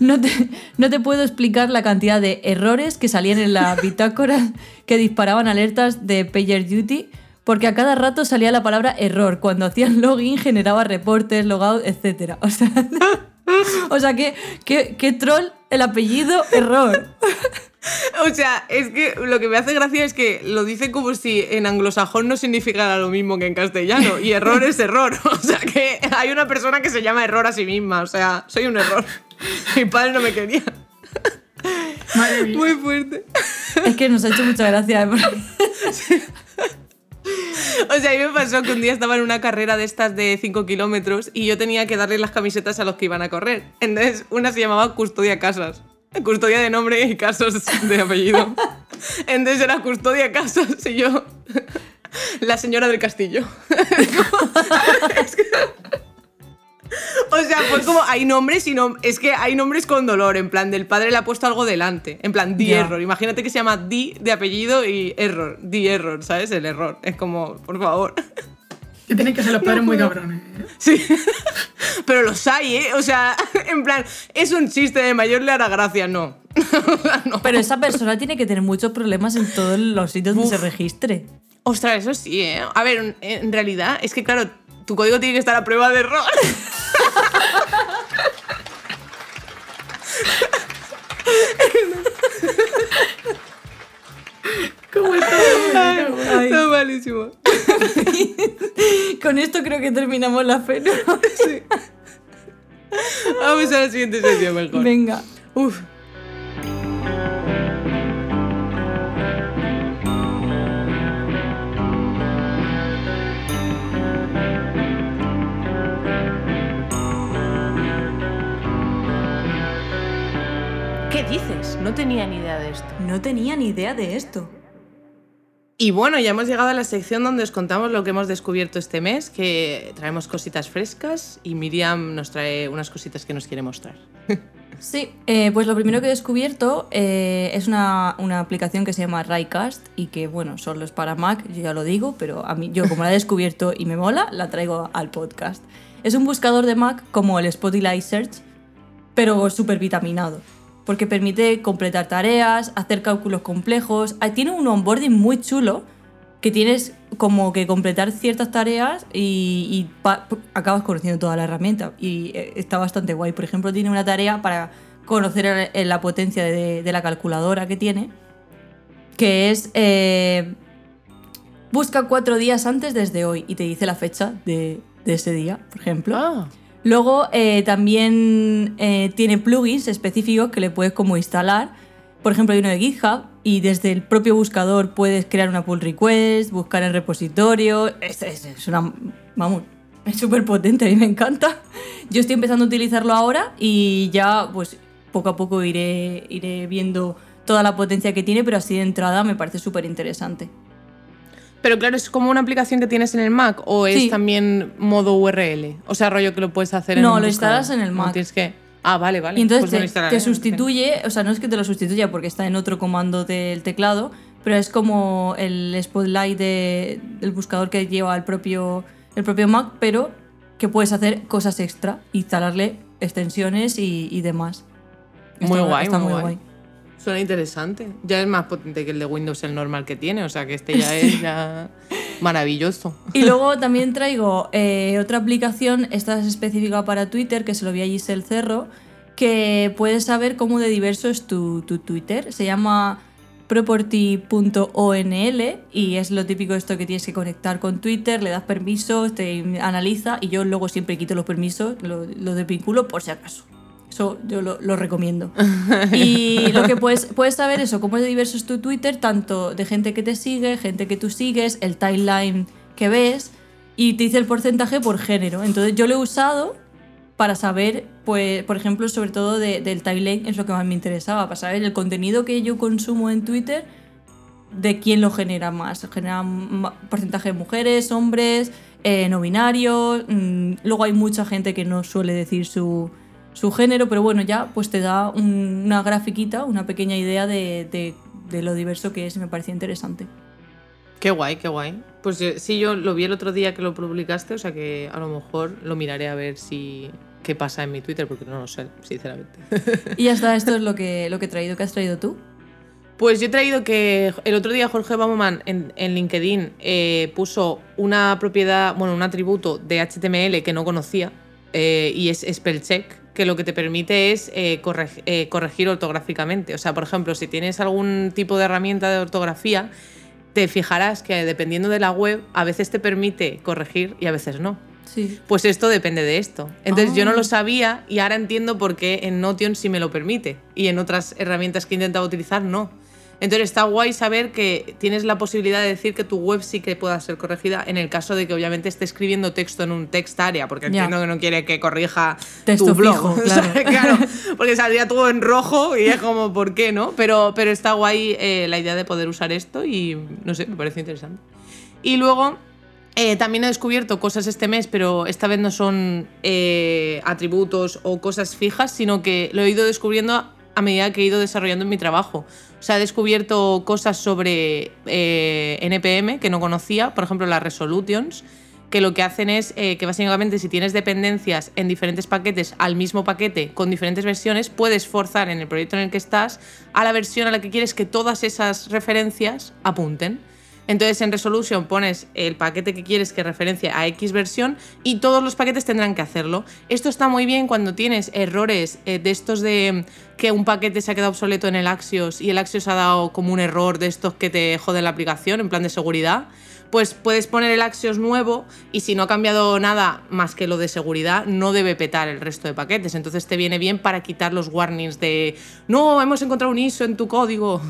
No te, no te puedo explicar la cantidad de errores que salían en la <laughs> bitácora que disparaban alertas de PagerDuty, porque a cada rato salía la palabra error. Cuando hacían login generaba reportes, logout, etc. O sea, <laughs> <laughs> o sea que, que, que troll el apellido error. <laughs> O sea, es que lo que me hace gracia es que lo dice como si en anglosajón no significara lo mismo que en castellano. Y error es error. <laughs> O sea, que hay una persona que se llama error a sí misma. O sea, soy un error. Mi padre no me quería. Madre mía. Muy fuerte. Es que nos ha hecho mucha gracia. ¿eh? O sea, a mí me pasó que un día estaba en una carrera de estas de 5 kilómetros y yo tenía que darle las camisetas a los que iban a correr. Entonces, una se llamaba Custodia Casas. Custodia de nombre y casos de apellido. Entonces era Custodia Casas y yo, la señora del castillo. <laughs> Es que- O sea, fue como, hay nombres y no, es que hay nombres con dolor, en plan, del padre le ha puesto algo delante, en plan, Di. Error. Imagínate que se llama Di de apellido y Error, Di Error, ¿sabes? El error. Es como, por favor. Que tienen que ser los padres muy cabrones. ¿eh? Sí. <laughs> Pero los hay, ¿eh? O sea, <laughs> en plan, es un chiste de mayor le hará gracia, no. <laughs> no. Pero esa persona tiene que tener muchos problemas en todos los sitios donde se registre. Ostras, eso sí, ¿eh? A ver, en realidad, es que claro, tu código tiene que estar a prueba de error. ¿Cómo está? Ay. Está malísimo. Con esto creo que terminamos la fe. Vamos a la siguiente sección mejor. Venga. Uf. ¿Qué dices? No tenía ni idea de esto. No tenía ni idea de esto. Y bueno, ya hemos llegado a la sección donde os contamos lo que hemos descubierto este mes, que traemos cositas frescas y Miriam nos trae unas cositas que nos quiere mostrar. <laughs> Sí, eh, pues lo primero que he descubierto eh, es una, una aplicación que se llama Rycast y que, bueno, solo es para Mac, yo ya lo digo, pero a mí, yo como la he descubierto y me mola, la traigo al podcast. Es un buscador de Mac como el Spotify Search, pero súper vitaminado, porque permite completar tareas, hacer cálculos complejos, tiene un onboarding muy chulo que tienes como que completar ciertas tareas y, acabas conociendo toda la herramienta y eh, está bastante guay. Por ejemplo, tiene una tarea para conocer la potencia de, de la calculadora que tiene, que es eh, busca cuatro días antes desde hoy y te dice la fecha de, de ese día, por ejemplo. Ah, Luego eh, también eh, tiene plugins específicos que le puedes como instalar. Por ejemplo, hay uno de GitHub y desde el propio buscador puedes crear una pull request, buscar en repositorio. Es, es- es una. Vamos, es súper potente, a mí me encanta. Yo estoy empezando a utilizarlo ahora y ya, pues poco a poco iré, iré viendo toda la potencia que tiene, pero así de entrada me parece súper interesante. Pero claro, ¿es como una aplicación que tienes en el Mac o es Sí. también modo URL? O sea, rollo que lo puedes hacer en No, lo instalas en el No Mac. tienes que... Ah, vale, vale. Y entonces Pues te, sustituye, o sea, no es que te lo sustituya porque está en otro comando del teclado, pero es como el spotlight de- del buscador que lleva el propio, el propio Mac, pero que puedes hacer cosas extra, instalarle extensiones y, y demás. Muy Está- guay, está muy guay. Suena interesante. Ya es más potente que el de Windows, el normal que tiene, o sea que este ya es ya <laughs> maravilloso. Y luego también traigo eh, otra aplicación, esta es específica para Twitter, que se lo vi a Giselle Cerro, que puedes saber cómo de diverso es tu, tu Twitter. Se llama property.onl y es lo típico esto que tienes que conectar con Twitter, le das permisos, te analiza y yo luego siempre quito los permisos, lo, lo desvinculo por si acaso. Eso yo lo, lo recomiendo. <laughs> Y lo que puedes, puedes saber eso, cómo es de diverso es tu Twitter, tanto de gente que te sigue, gente que tú sigues, el timeline que ves, y te dice el porcentaje por género. Entonces yo lo he usado para saber, pues, por ejemplo, sobre todo de- del timeline es lo que más me interesaba, para saber el contenido que yo consumo en Twitter, de quién lo genera más. Genera porcentaje de mujeres, hombres, eh, no binarios. mm, luego hay mucha gente que no suele decir su, su género, pero bueno, ya pues te da un- una grafiquita, una pequeña idea de, de- de lo diverso que es y me parecía interesante. Qué guay, qué guay. Pues yo- sí, yo lo vi el otro día que lo publicaste, o sea que a lo mejor lo miraré a ver si qué pasa en mi Twitter, porque no lo sé, sinceramente. <laughs> Y ya está, esto es lo que, lo que he traído. ¿Qué has traído tú? Pues yo he traído que el otro día Jorge Baumann en, en LinkedIn eh, puso una propiedad, bueno, un atributo de HTML que no conocía eh, y es Spellcheck, que lo que te permite es eh, eh, corregir ortográficamente. O sea, por ejemplo, si tienes algún tipo de herramienta de ortografía, te fijarás que dependiendo de la web, a veces te permite corregir y a veces no. Sí. Pues esto depende de esto. Entonces yo no Ah. lo sabía y ahora entiendo por qué en Notion sí me lo permite y en otras herramientas que he intentado utilizar no. Entonces está guay saber que tienes la posibilidad de decir que tu web sí que pueda ser corregida en el caso de que obviamente esté escribiendo texto en un text area, porque entiendo que no quiere que corrija Texto tu blog. fijo, <laughs> <laughs> claro, porque saldría todo en rojo y es como, ¿por qué no? Pero, pero está guay eh, la idea de poder usar esto y no sé, me parece interesante. Y luego Eh, también he descubierto cosas este mes, pero esta vez no son eh, atributos o cosas fijas, sino que lo he ido descubriendo a medida que he ido desarrollando mi trabajo. O sea, he descubierto cosas sobre eh, NPM que no conocía, por ejemplo, las resolutions, que lo que hacen es que básicamente si tienes dependencias en diferentes paquetes al mismo paquete con diferentes versiones, puedes forzar en el proyecto en el que estás a la versión a la que quieres que todas esas referencias apunten. Entonces en Resolution pones el paquete que quieres que referencie a X versión y todos los paquetes tendrán que hacerlo. Esto está muy bien cuando tienes errores eh, de estos de que un paquete se ha quedado obsoleto en el Axios y el Axios ha dado como un error de estos que te joden la aplicación en plan de seguridad. Pues puedes poner el Axios nuevo y si no ha cambiado nada más que lo de seguridad, no debe petar el resto de paquetes. Entonces te viene bien para quitar los warnings de no, hemos encontrado un ISO en tu código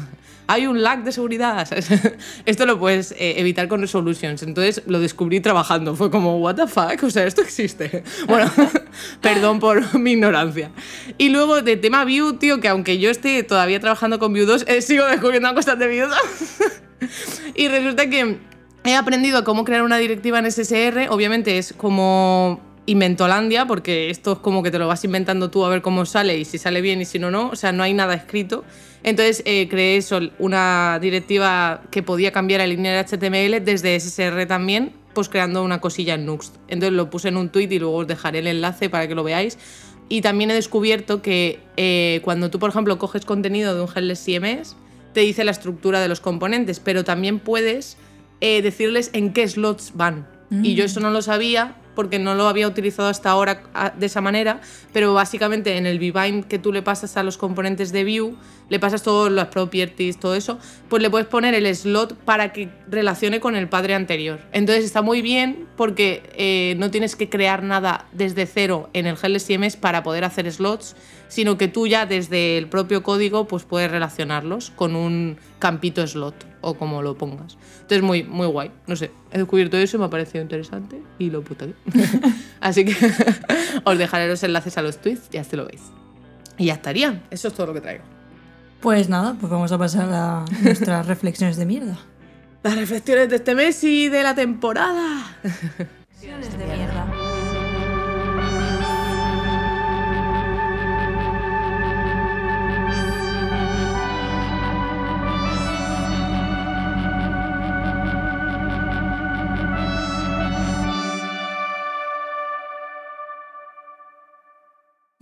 hay un lag de seguridad. <laughs> esto lo puedes eh, evitar con resolutions. Entonces lo descubrí trabajando. Fue como, what the fuck, o sea, esto existe. <laughs> Bueno, <laughs> perdón por mi ignorancia. Y luego de tema Vue, tío, que aunque yo esté todavía trabajando con Vue 2, eh, sigo descubriendo cosas de Vue 2. y resulta que he aprendido cómo crear una directiva en SSR. Obviamente es como inventolandia, porque esto es como que te lo vas inventando tú a ver cómo sale y si sale bien y si no, no. O sea, no hay nada escrito. Entonces eh, creé una directiva que podía cambiar el linear HTML desde SSR también, pues creando una cosilla en Nuxt. Entonces lo puse en un tweet y luego os dejaré el enlace para que lo veáis. Y también he descubierto que eh, cuando tú, por ejemplo, coges contenido de un Headless CMS, te dice la estructura de los componentes, pero también puedes eh, decirles en qué slots van. Y yo mm. eso no lo sabía porque no lo había utilizado hasta ahora ah, de esa manera, pero básicamente en el vbind que tú le pasas a los componentes de Vue, le pasas todas las properties, todo eso, pues le puedes poner el slot para que relacione con el padre anterior. Entonces está muy bien porque eh, no tienes que crear nada desde cero en el GLSMS para poder hacer slots, sino que tú ya desde el propio código pues puedes relacionarlos con un campito slot o como lo pongas. Entonces muy, muy guay. No sé, he descubierto eso y me ha parecido interesante y lo puto aquí. <laughs> Así que <laughs> os dejaré los enlaces a los tweets, ya se lo veis. Y ya estaría. Eso es todo lo que traigo. Pues nada, pues vamos a pasar a <laughs> nuestras reflexiones de mierda. Las reflexiones de este mes y de la temporada. Reflexiones de mierda.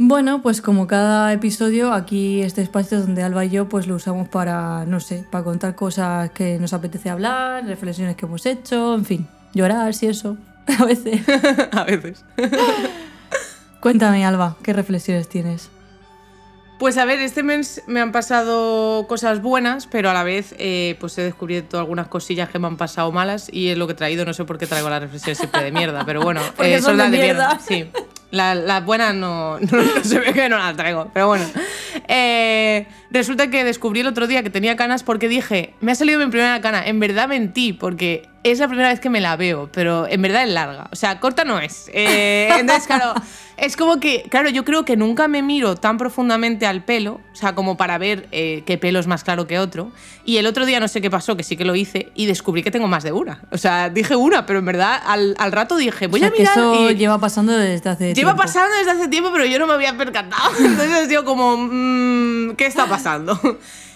Bueno, pues como cada episodio, aquí este espacio donde Alba y yo pues lo usamos para, no sé, para contar cosas que nos apetece hablar, reflexiones que hemos hecho, en fin, llorar, si eso, <laughs> a veces. <laughs> a veces. <laughs> Cuéntame, Alba, ¿qué reflexiones tienes? Pues a ver, este mes me han pasado cosas buenas, pero a la vez eh, pues he descubierto algunas cosillas que me han pasado malas y es lo que he traído. No sé por qué traigo las reflexiones siempre de mierda, pero bueno, eh, son, las de mierda. Sí. Las buenas <laughs> no, no, se ve que no las traigo, pero bueno. Eh, resulta que descubrí el otro día que tenía canas porque dije, me ha salido mi primera cana. En verdad mentí, porque es la primera vez que me la veo, pero en verdad es larga. O sea, corta no es. Eh, entonces, claro, <laughs> es como que, claro, yo creo que nunca me miro tan profundamente al pelo, o sea, como para ver eh, qué pelo es más claro que otro. Y el otro día no sé qué pasó, que sí que lo hice, y descubrí que tengo más de una. O sea, dije una, pero en verdad al, rato dije, voy a mirar. eso lleva pasando desde hace Lleva pasando desde hace tiempo, pero yo no me había percatado. <laughs> Entonces digo como, mm, ¿qué está pasando?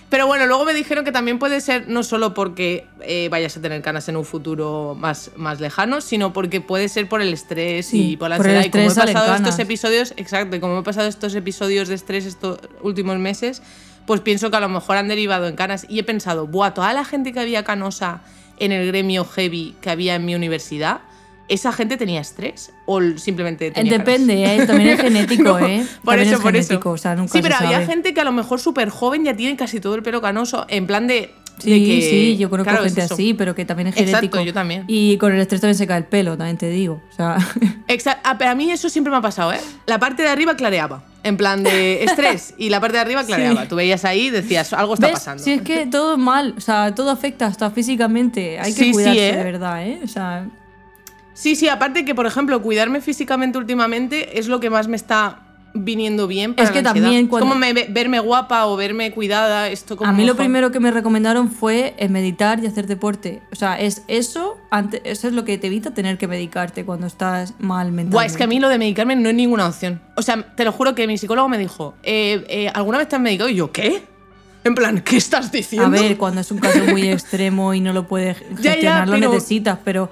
Pero bueno, luego me dijeron que también puede ser no solo porque eh, vayas a tener canas en un futuro más, más lejano, sino porque puede ser por el estrés y por la ansiedad. Y como he pasado estos episodios, exacto, y como he pasado estos episodios de estrés estos últimos meses, pues pienso que a lo mejor han derivado en canas. Y he pensado, buah, toda la gente que había canosa en el gremio heavy que había en mi universidad, ¿esa gente tenía estrés o simplemente tenía Depende, ¿eh? también es genético, <laughs> ¿eh? Por eso, por eso. sí, pero había gente que a lo mejor súper joven ya tiene casi todo el pelo canoso, en plan de... Sí, sí, yo conozco gente así, pero que también es genético. Exacto, yo también. Y con el estrés también se cae el pelo, también te digo. O sea... <laughs> Exacto. Ah, a mí eso siempre me ha pasado, ¿eh? La parte de arriba clareaba. En plan de estrés <laughs> y la parte de arriba clareaba. Tú veías ahí y decías, algo está pasando. Si es que todo es mal, o sea, todo afecta hasta físicamente. Hay que cuidarse ¿eh? de verdad, ¿eh? O sea, Sí, sí, aparte que, por ejemplo, cuidarme físicamente últimamente es lo que más me está viniendo bien para Es que la también Es cuando- como me- verme guapa o verme cuidada, esto como A mí lo primero que me recomendaron fue eh, meditar y hacer deporte. O sea, es eso, ante- eso es lo que te evita tener que medicarte cuando estás mal mentalmente. Buah, es que a mí lo de medicarme no es ninguna opción. O sea, te lo juro que mi psicólogo me dijo, eh, eh, ¿alguna vez te has medicado? Y yo, ¿qué? En plan, ¿qué estás diciendo? A ver, cuando es un caso muy <laughs> extremo y no lo puedes Ya, ya, gestionar, lo necesitas, pero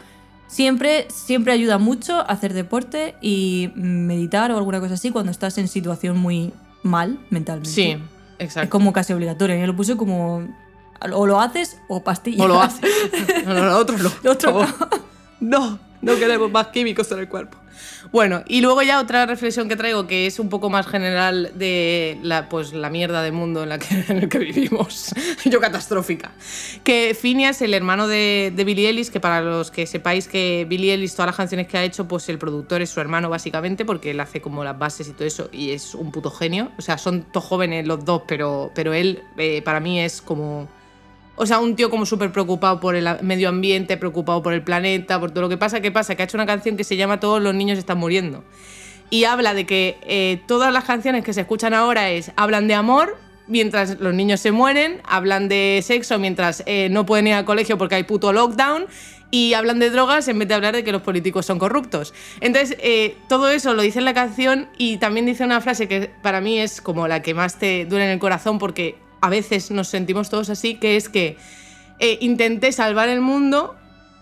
siempre, siempre ayuda mucho hacer deporte y meditar o alguna cosa así cuando estás en situación muy mal mentalmente. Sí, Es exacto. como casi obligatorio. Yo lo puse como. O lo haces o pastillas. O lo <laughs> haces. <laughs> No, no, lo otro no. Lo otro. No, no queremos más químicos en el cuerpo. Bueno, y luego ya otra reflexión que traigo que es un poco más general de la, pues, la mierda de mundo en, la que, <laughs> en el que vivimos. <laughs> Yo catastrófica. Que Phineas, el hermano de, Billie Ellis, que para los que sepáis que Billie Ellis, todas las canciones que ha hecho, pues el productor es su hermano básicamente, porque él hace como las bases y todo eso, y es un puto genio. O sea, son todos jóvenes los dos, pero, pero él eh, para mí es como... O sea, un tío como súper preocupado por el medio ambiente, preocupado por el planeta, por todo lo que pasa. ¿Qué pasa? Que ha hecho una canción que se llama Todos los niños están muriendo. Y habla de que eh, todas las canciones que se escuchan ahora es hablan de amor mientras los niños se mueren, hablan de sexo mientras eh, no pueden ir al colegio porque hay puto lockdown y hablan de drogas en vez de hablar de que los políticos son corruptos. Entonces, eh, todo eso lo dice en la canción y también dice una frase que para mí es como la que más te duele en el corazón porque a veces nos sentimos todos así, que es que eh, intenté salvar el mundo,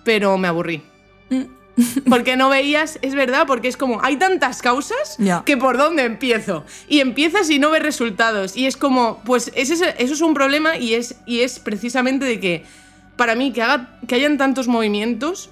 pero me aburrí. <laughs> Porque no veías, es verdad, porque es como, hay tantas causas que por dónde empiezo. Y empiezas y no ves resultados. Y es como, pues ese eso es un problema y es, y es precisamente de que, para mí, que, haga, que hayan tantos movimientos,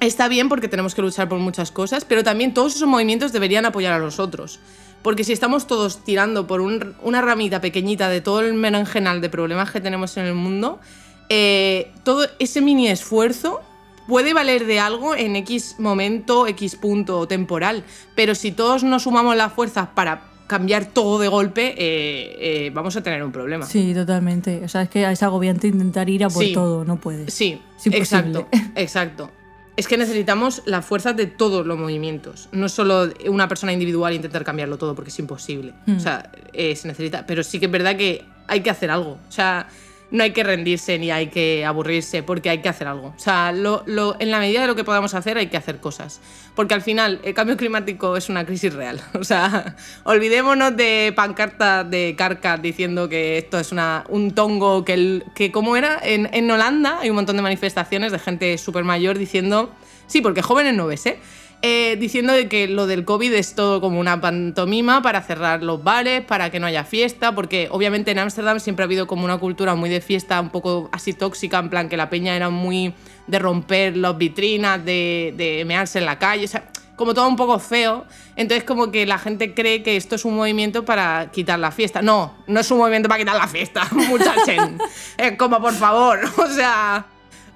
está bien porque tenemos que luchar por muchas cosas, pero también todos esos movimientos deberían apoyar a los otros. Porque si estamos todos tirando por un- una ramita pequeñita de todo el merengenal de problemas que tenemos en el mundo, eh, todo ese mini esfuerzo puede valer de algo en X momento, X punto temporal. Pero si todos nos sumamos las fuerzas para cambiar todo de golpe, eh, eh, vamos a tener un problema. Sí, totalmente. O sea, es que es agobiante intentar ir a por Sí. todo, no puedes. Sí, Es imposible. exacto, exacto. Es que necesitamos la fuerza de todos los movimientos, no solo una persona individual intentar cambiarlo todo, porque es imposible. O sea, eh, se necesita. Pero sí que es verdad que hay que hacer algo. O sea, no hay que rendirse ni hay que aburrirse, porque hay que hacer algo. O sea, lo- lo- en la medida de lo que podamos hacer, hay que hacer cosas. Porque al final, el cambio climático es una crisis real. <laughs> O sea, olvidémonos de pancartas de carcas diciendo que esto es una, un tongo, que, el, que como era, en, en Holanda hay un montón de manifestaciones de gente súper mayor diciendo, sí, porque jóvenes no ves, ¿eh? Eh, diciendo de que lo del COVID es todo como una pantomima para cerrar los bares, para que no haya fiesta, porque obviamente en Ámsterdam siempre ha habido como una cultura muy de fiesta, un poco así tóxica, en plan que la peña era muy de romper las vitrinas, de, de mearse en la calle, o sea, como todo un poco feo. Entonces como que la gente cree que esto es un movimiento para quitar la fiesta. No, no es un movimiento para quitar la fiesta, <laughs> muchachos. es como, por favor, <laughs> o sea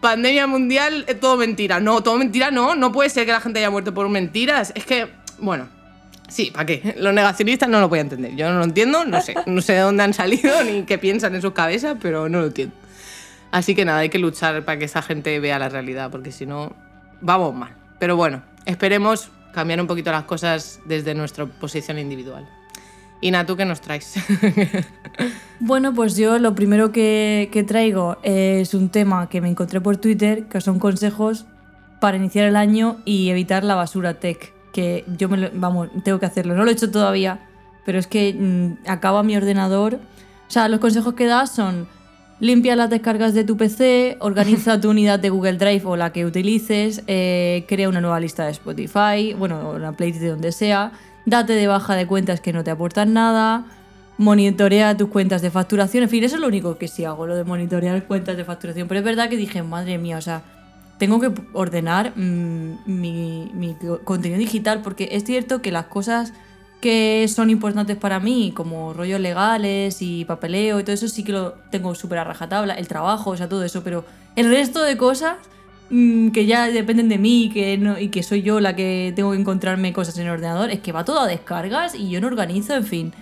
pandemia mundial, es todo mentira. No, todo mentira no. No puede ser que la gente haya muerto por mentiras. Es que, bueno, sí, ¿para qué? <laughs> Los negacionistas no lo voy a entender. Yo no lo entiendo, no sé. No sé de dónde han salido ni qué piensan en sus cabezas, pero no lo entiendo. Así que nada, hay que luchar para que esa gente vea la realidad, porque si no, vamos mal. Pero bueno, esperemos cambiar un poquito las cosas desde nuestra posición individual. Y nada, ¿tú qué nos traes? <laughs> Bueno, pues yo lo primero que, que traigo es un tema que me encontré por Twitter, que son consejos para iniciar el año y evitar la basura tech. Que yo me lo- vamos, tengo que hacerlo. No lo he hecho todavía, pero es que mm, acaba mi ordenador. O sea, los consejos que das son limpia las descargas de tu PC, organiza tu <laughs> unidad de Google Drive o la que utilices, eh, crea una nueva lista de Spotify, bueno, una playlist de donde sea, date de baja de cuentas que no te aportan nada, monitorea tus cuentas de facturación. En fin, eso es lo único que sí hago, lo de monitorear cuentas de facturación. Pero es verdad que dije, madre mía, o sea, tengo que ordenar mm, mi, mi contenido digital porque es cierto que las cosas que son importantes para mí, como rollos legales y papeleo y todo eso, sí que lo tengo súper a rajatabla, el trabajo, o sea, todo eso, pero el resto de cosas que ya dependen de mí que no, y que soy yo la que tengo que encontrarme cosas en el ordenador, es que va todo a descargas y yo no organizo, en fin.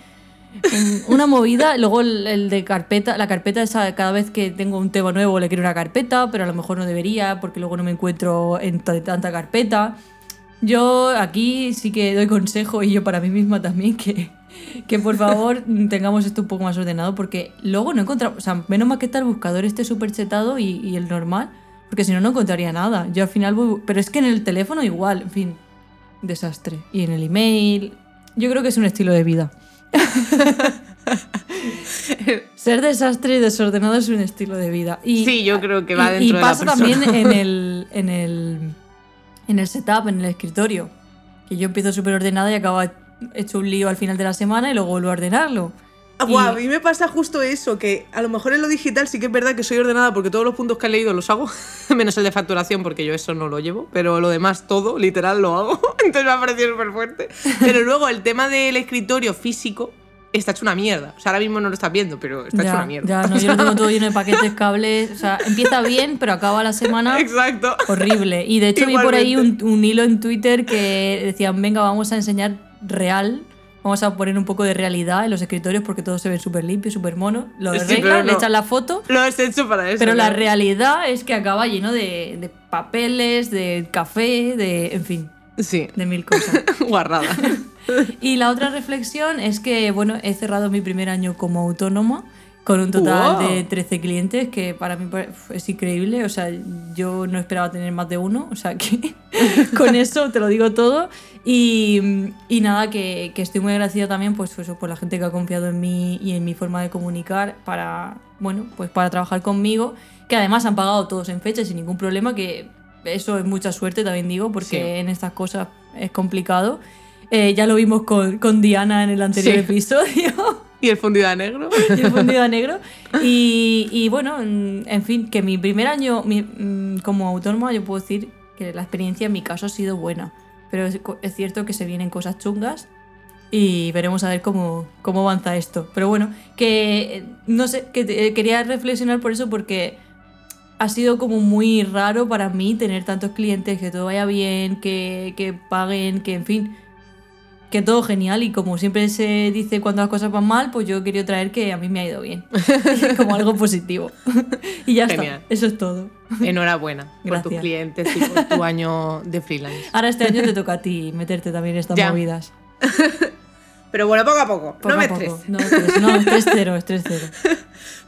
Mm, Una movida, <laughs> luego el, el de carpeta, la carpeta esa, cada vez que tengo un tema nuevo le quiero una carpeta, pero a lo mejor no debería porque luego no me encuentro en tanta carpeta. Yo aquí sí que doy consejo y yo para mí misma también que que por favor <laughs> tengamos esto un poco más ordenado porque luego no encontramos, o sea, menos mal que está el buscador este súper chetado y, y el normal, porque si no, no encontraría nada. Yo al final voy, pero es que en el teléfono igual, en fin, desastre. Y en el email, yo creo que es un estilo de vida. <laughs> Ser desastre y desordenado es un estilo de vida. Y, Sí, yo creo que va y- dentro y de la pasa persona. también en <laughs> el, en el en el setup, en el escritorio. Que yo empiezo súper ordenada y acabo hecho un lío al final de la semana y luego vuelvo a ordenarlo. Ah, Y- guau, a mí me pasa justo eso, que a lo mejor en lo digital sí que es verdad que soy ordenada porque todos los puntos que he leído los hago, <laughs> menos el de facturación porque yo eso no lo llevo, pero lo demás todo, literal, lo hago, <laughs> entonces me ha parecido súper fuerte. Pero <laughs> luego el tema del escritorio físico está hecho una mierda. O sea, ahora mismo no lo estás viendo, pero está hecho Ya, una mierda. ya, no, yo lo tengo todo lleno de paquetes, cables. O sea, empieza bien, pero acaba la semana Exacto. horrible. Y de hecho vi por ahí un, Igualmente. un hilo en Twitter que decían, venga, vamos a enseñar real. Vamos a poner un poco de realidad en los escritorios porque todo se ve súper limpio, súper mono. Lo Sí, arreglan, le echan la foto. Lo has hecho para eso. Pero la realidad es que acaba lleno de, de papeles, de café, de. en fin, Sí, de mil cosas. <laughs> guarrada. <laughs> y la otra reflexión es que, bueno, he cerrado mi primer año como autónoma con un total Wow. de 13 clientes, que para mí es increíble. O sea, yo no esperaba tener más de uno, o sea que <laughs> con <laughs> eso te lo digo todo. Y, y nada, que, que estoy muy agradecida también pues, eso, por la gente que ha confiado en mí y en mi forma de comunicar para, bueno, pues para trabajar conmigo, que además han pagado todos en fecha sin ningún problema, que eso es mucha suerte también digo, porque Sí. en estas cosas es complicado. Eh, ya lo vimos con, con Diana en el anterior Sí. episodio. <laughs> ¿Y el fundido a negro? <laughs> y el fundido a negro. Y, y bueno, en fin, que mi primer año mi- mm, como autónoma, yo puedo decir que la experiencia en mi caso ha sido buena. Pero es, cierto que se vienen cosas chungas y veremos a ver cómo, cómo avanza esto. Pero bueno, que eh, no sé, que eh, quería reflexionar por eso porque ha sido como muy raro para mí tener tantos clientes, que todo vaya bien, que, que paguen, que en fin, que todo genial y como siempre se dice cuando las cosas van mal, pues yo he querido traer que a mí me ha ido bien, <laughs> como algo positivo. <laughs> y ya Genial. está, eso es todo. Enhorabuena por tus clientes y por tu año de freelance. Ahora este año te toca a ti meterte también en estas Ya. movidas. <laughs> Pero bueno, poco a poco. Poco no me poco. estreses. No, tres- no, es 3-0, es 3-0.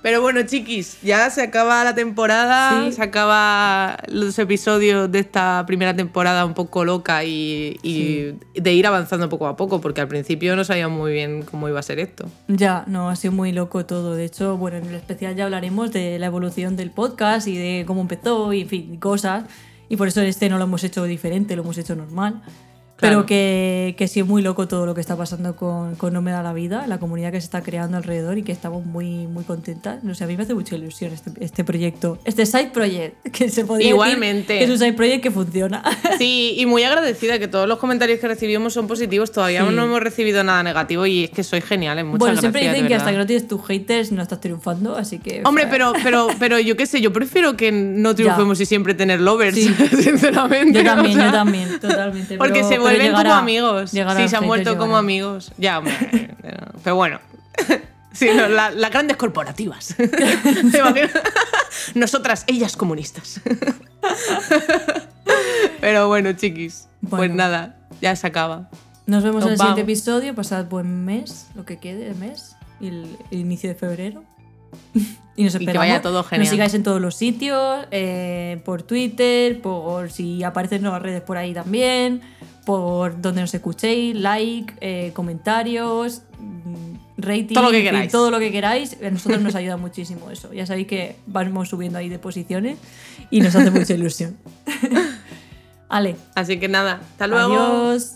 Pero bueno, chiquis, ya se acaba la temporada, Sí. se acaba los episodios de esta primera temporada un poco loca y, y de ir avanzando poco a poco, porque al principio no sabíamos muy bien cómo iba a ser esto. Ya, no, ha sido muy loco todo. De hecho, bueno, en el especial ya hablaremos de la evolución del podcast y de cómo empezó y, en fin, cosas. Y por eso este no lo hemos hecho diferente, lo hemos hecho normal. Claro. Pero que, que sí es muy loco todo lo que está pasando con, con No Me Da la Vida, la comunidad que se está creando alrededor y que estamos muy, muy contentas. No sé, a mí me hace mucha ilusión este, este proyecto, este side project, <laughs> que se podría decir Igualmente. que es un side project que funciona. <laughs> Sí, y muy agradecida que todos los comentarios que recibimos son positivos. Todavía Sí. no hemos recibido nada negativo y es que sois geniales. Muchas bueno, gracias. siempre dicen de que hasta que no tienes tus haters no estás triunfando, así que... Hombre, pero, pero, pero yo qué sé, yo prefiero que no <laughs> triunfemos y siempre tener lovers, Sí. sinceramente. Yo también, o sea, yo también, totalmente. Porque pero- se vuelven como amigos. Sí, se han vuelto como amigos. Ya, hombre. pero bueno. <laughs> Sí, no, la- las grandes corporativas. <laughs> ¿Te imaginas? <laughs> Nosotras, ellas comunistas. Pero bueno, chiquis. Pues Bueno. nada, ya se acaba. Nos vemos Nos en el siguiente vamos. episodio. Pasad buen mes, lo que quede de mes, y el, el inicio de febrero. y nos Y que esperamos. vaya todo genial. Nos sigáis en todos los sitios, eh, por Twitter, por si aparecen nuevas redes por ahí también, por donde nos escuchéis, like, eh, comentarios, mm, rating, Todo lo que queráis. todo lo que queráis. A nosotros nos ayuda muchísimo eso. Ya sabéis que vamos subiendo ahí de posiciones y nos hace mucha ilusión. <laughs> Ale, Así que nada, hasta luego. adiós.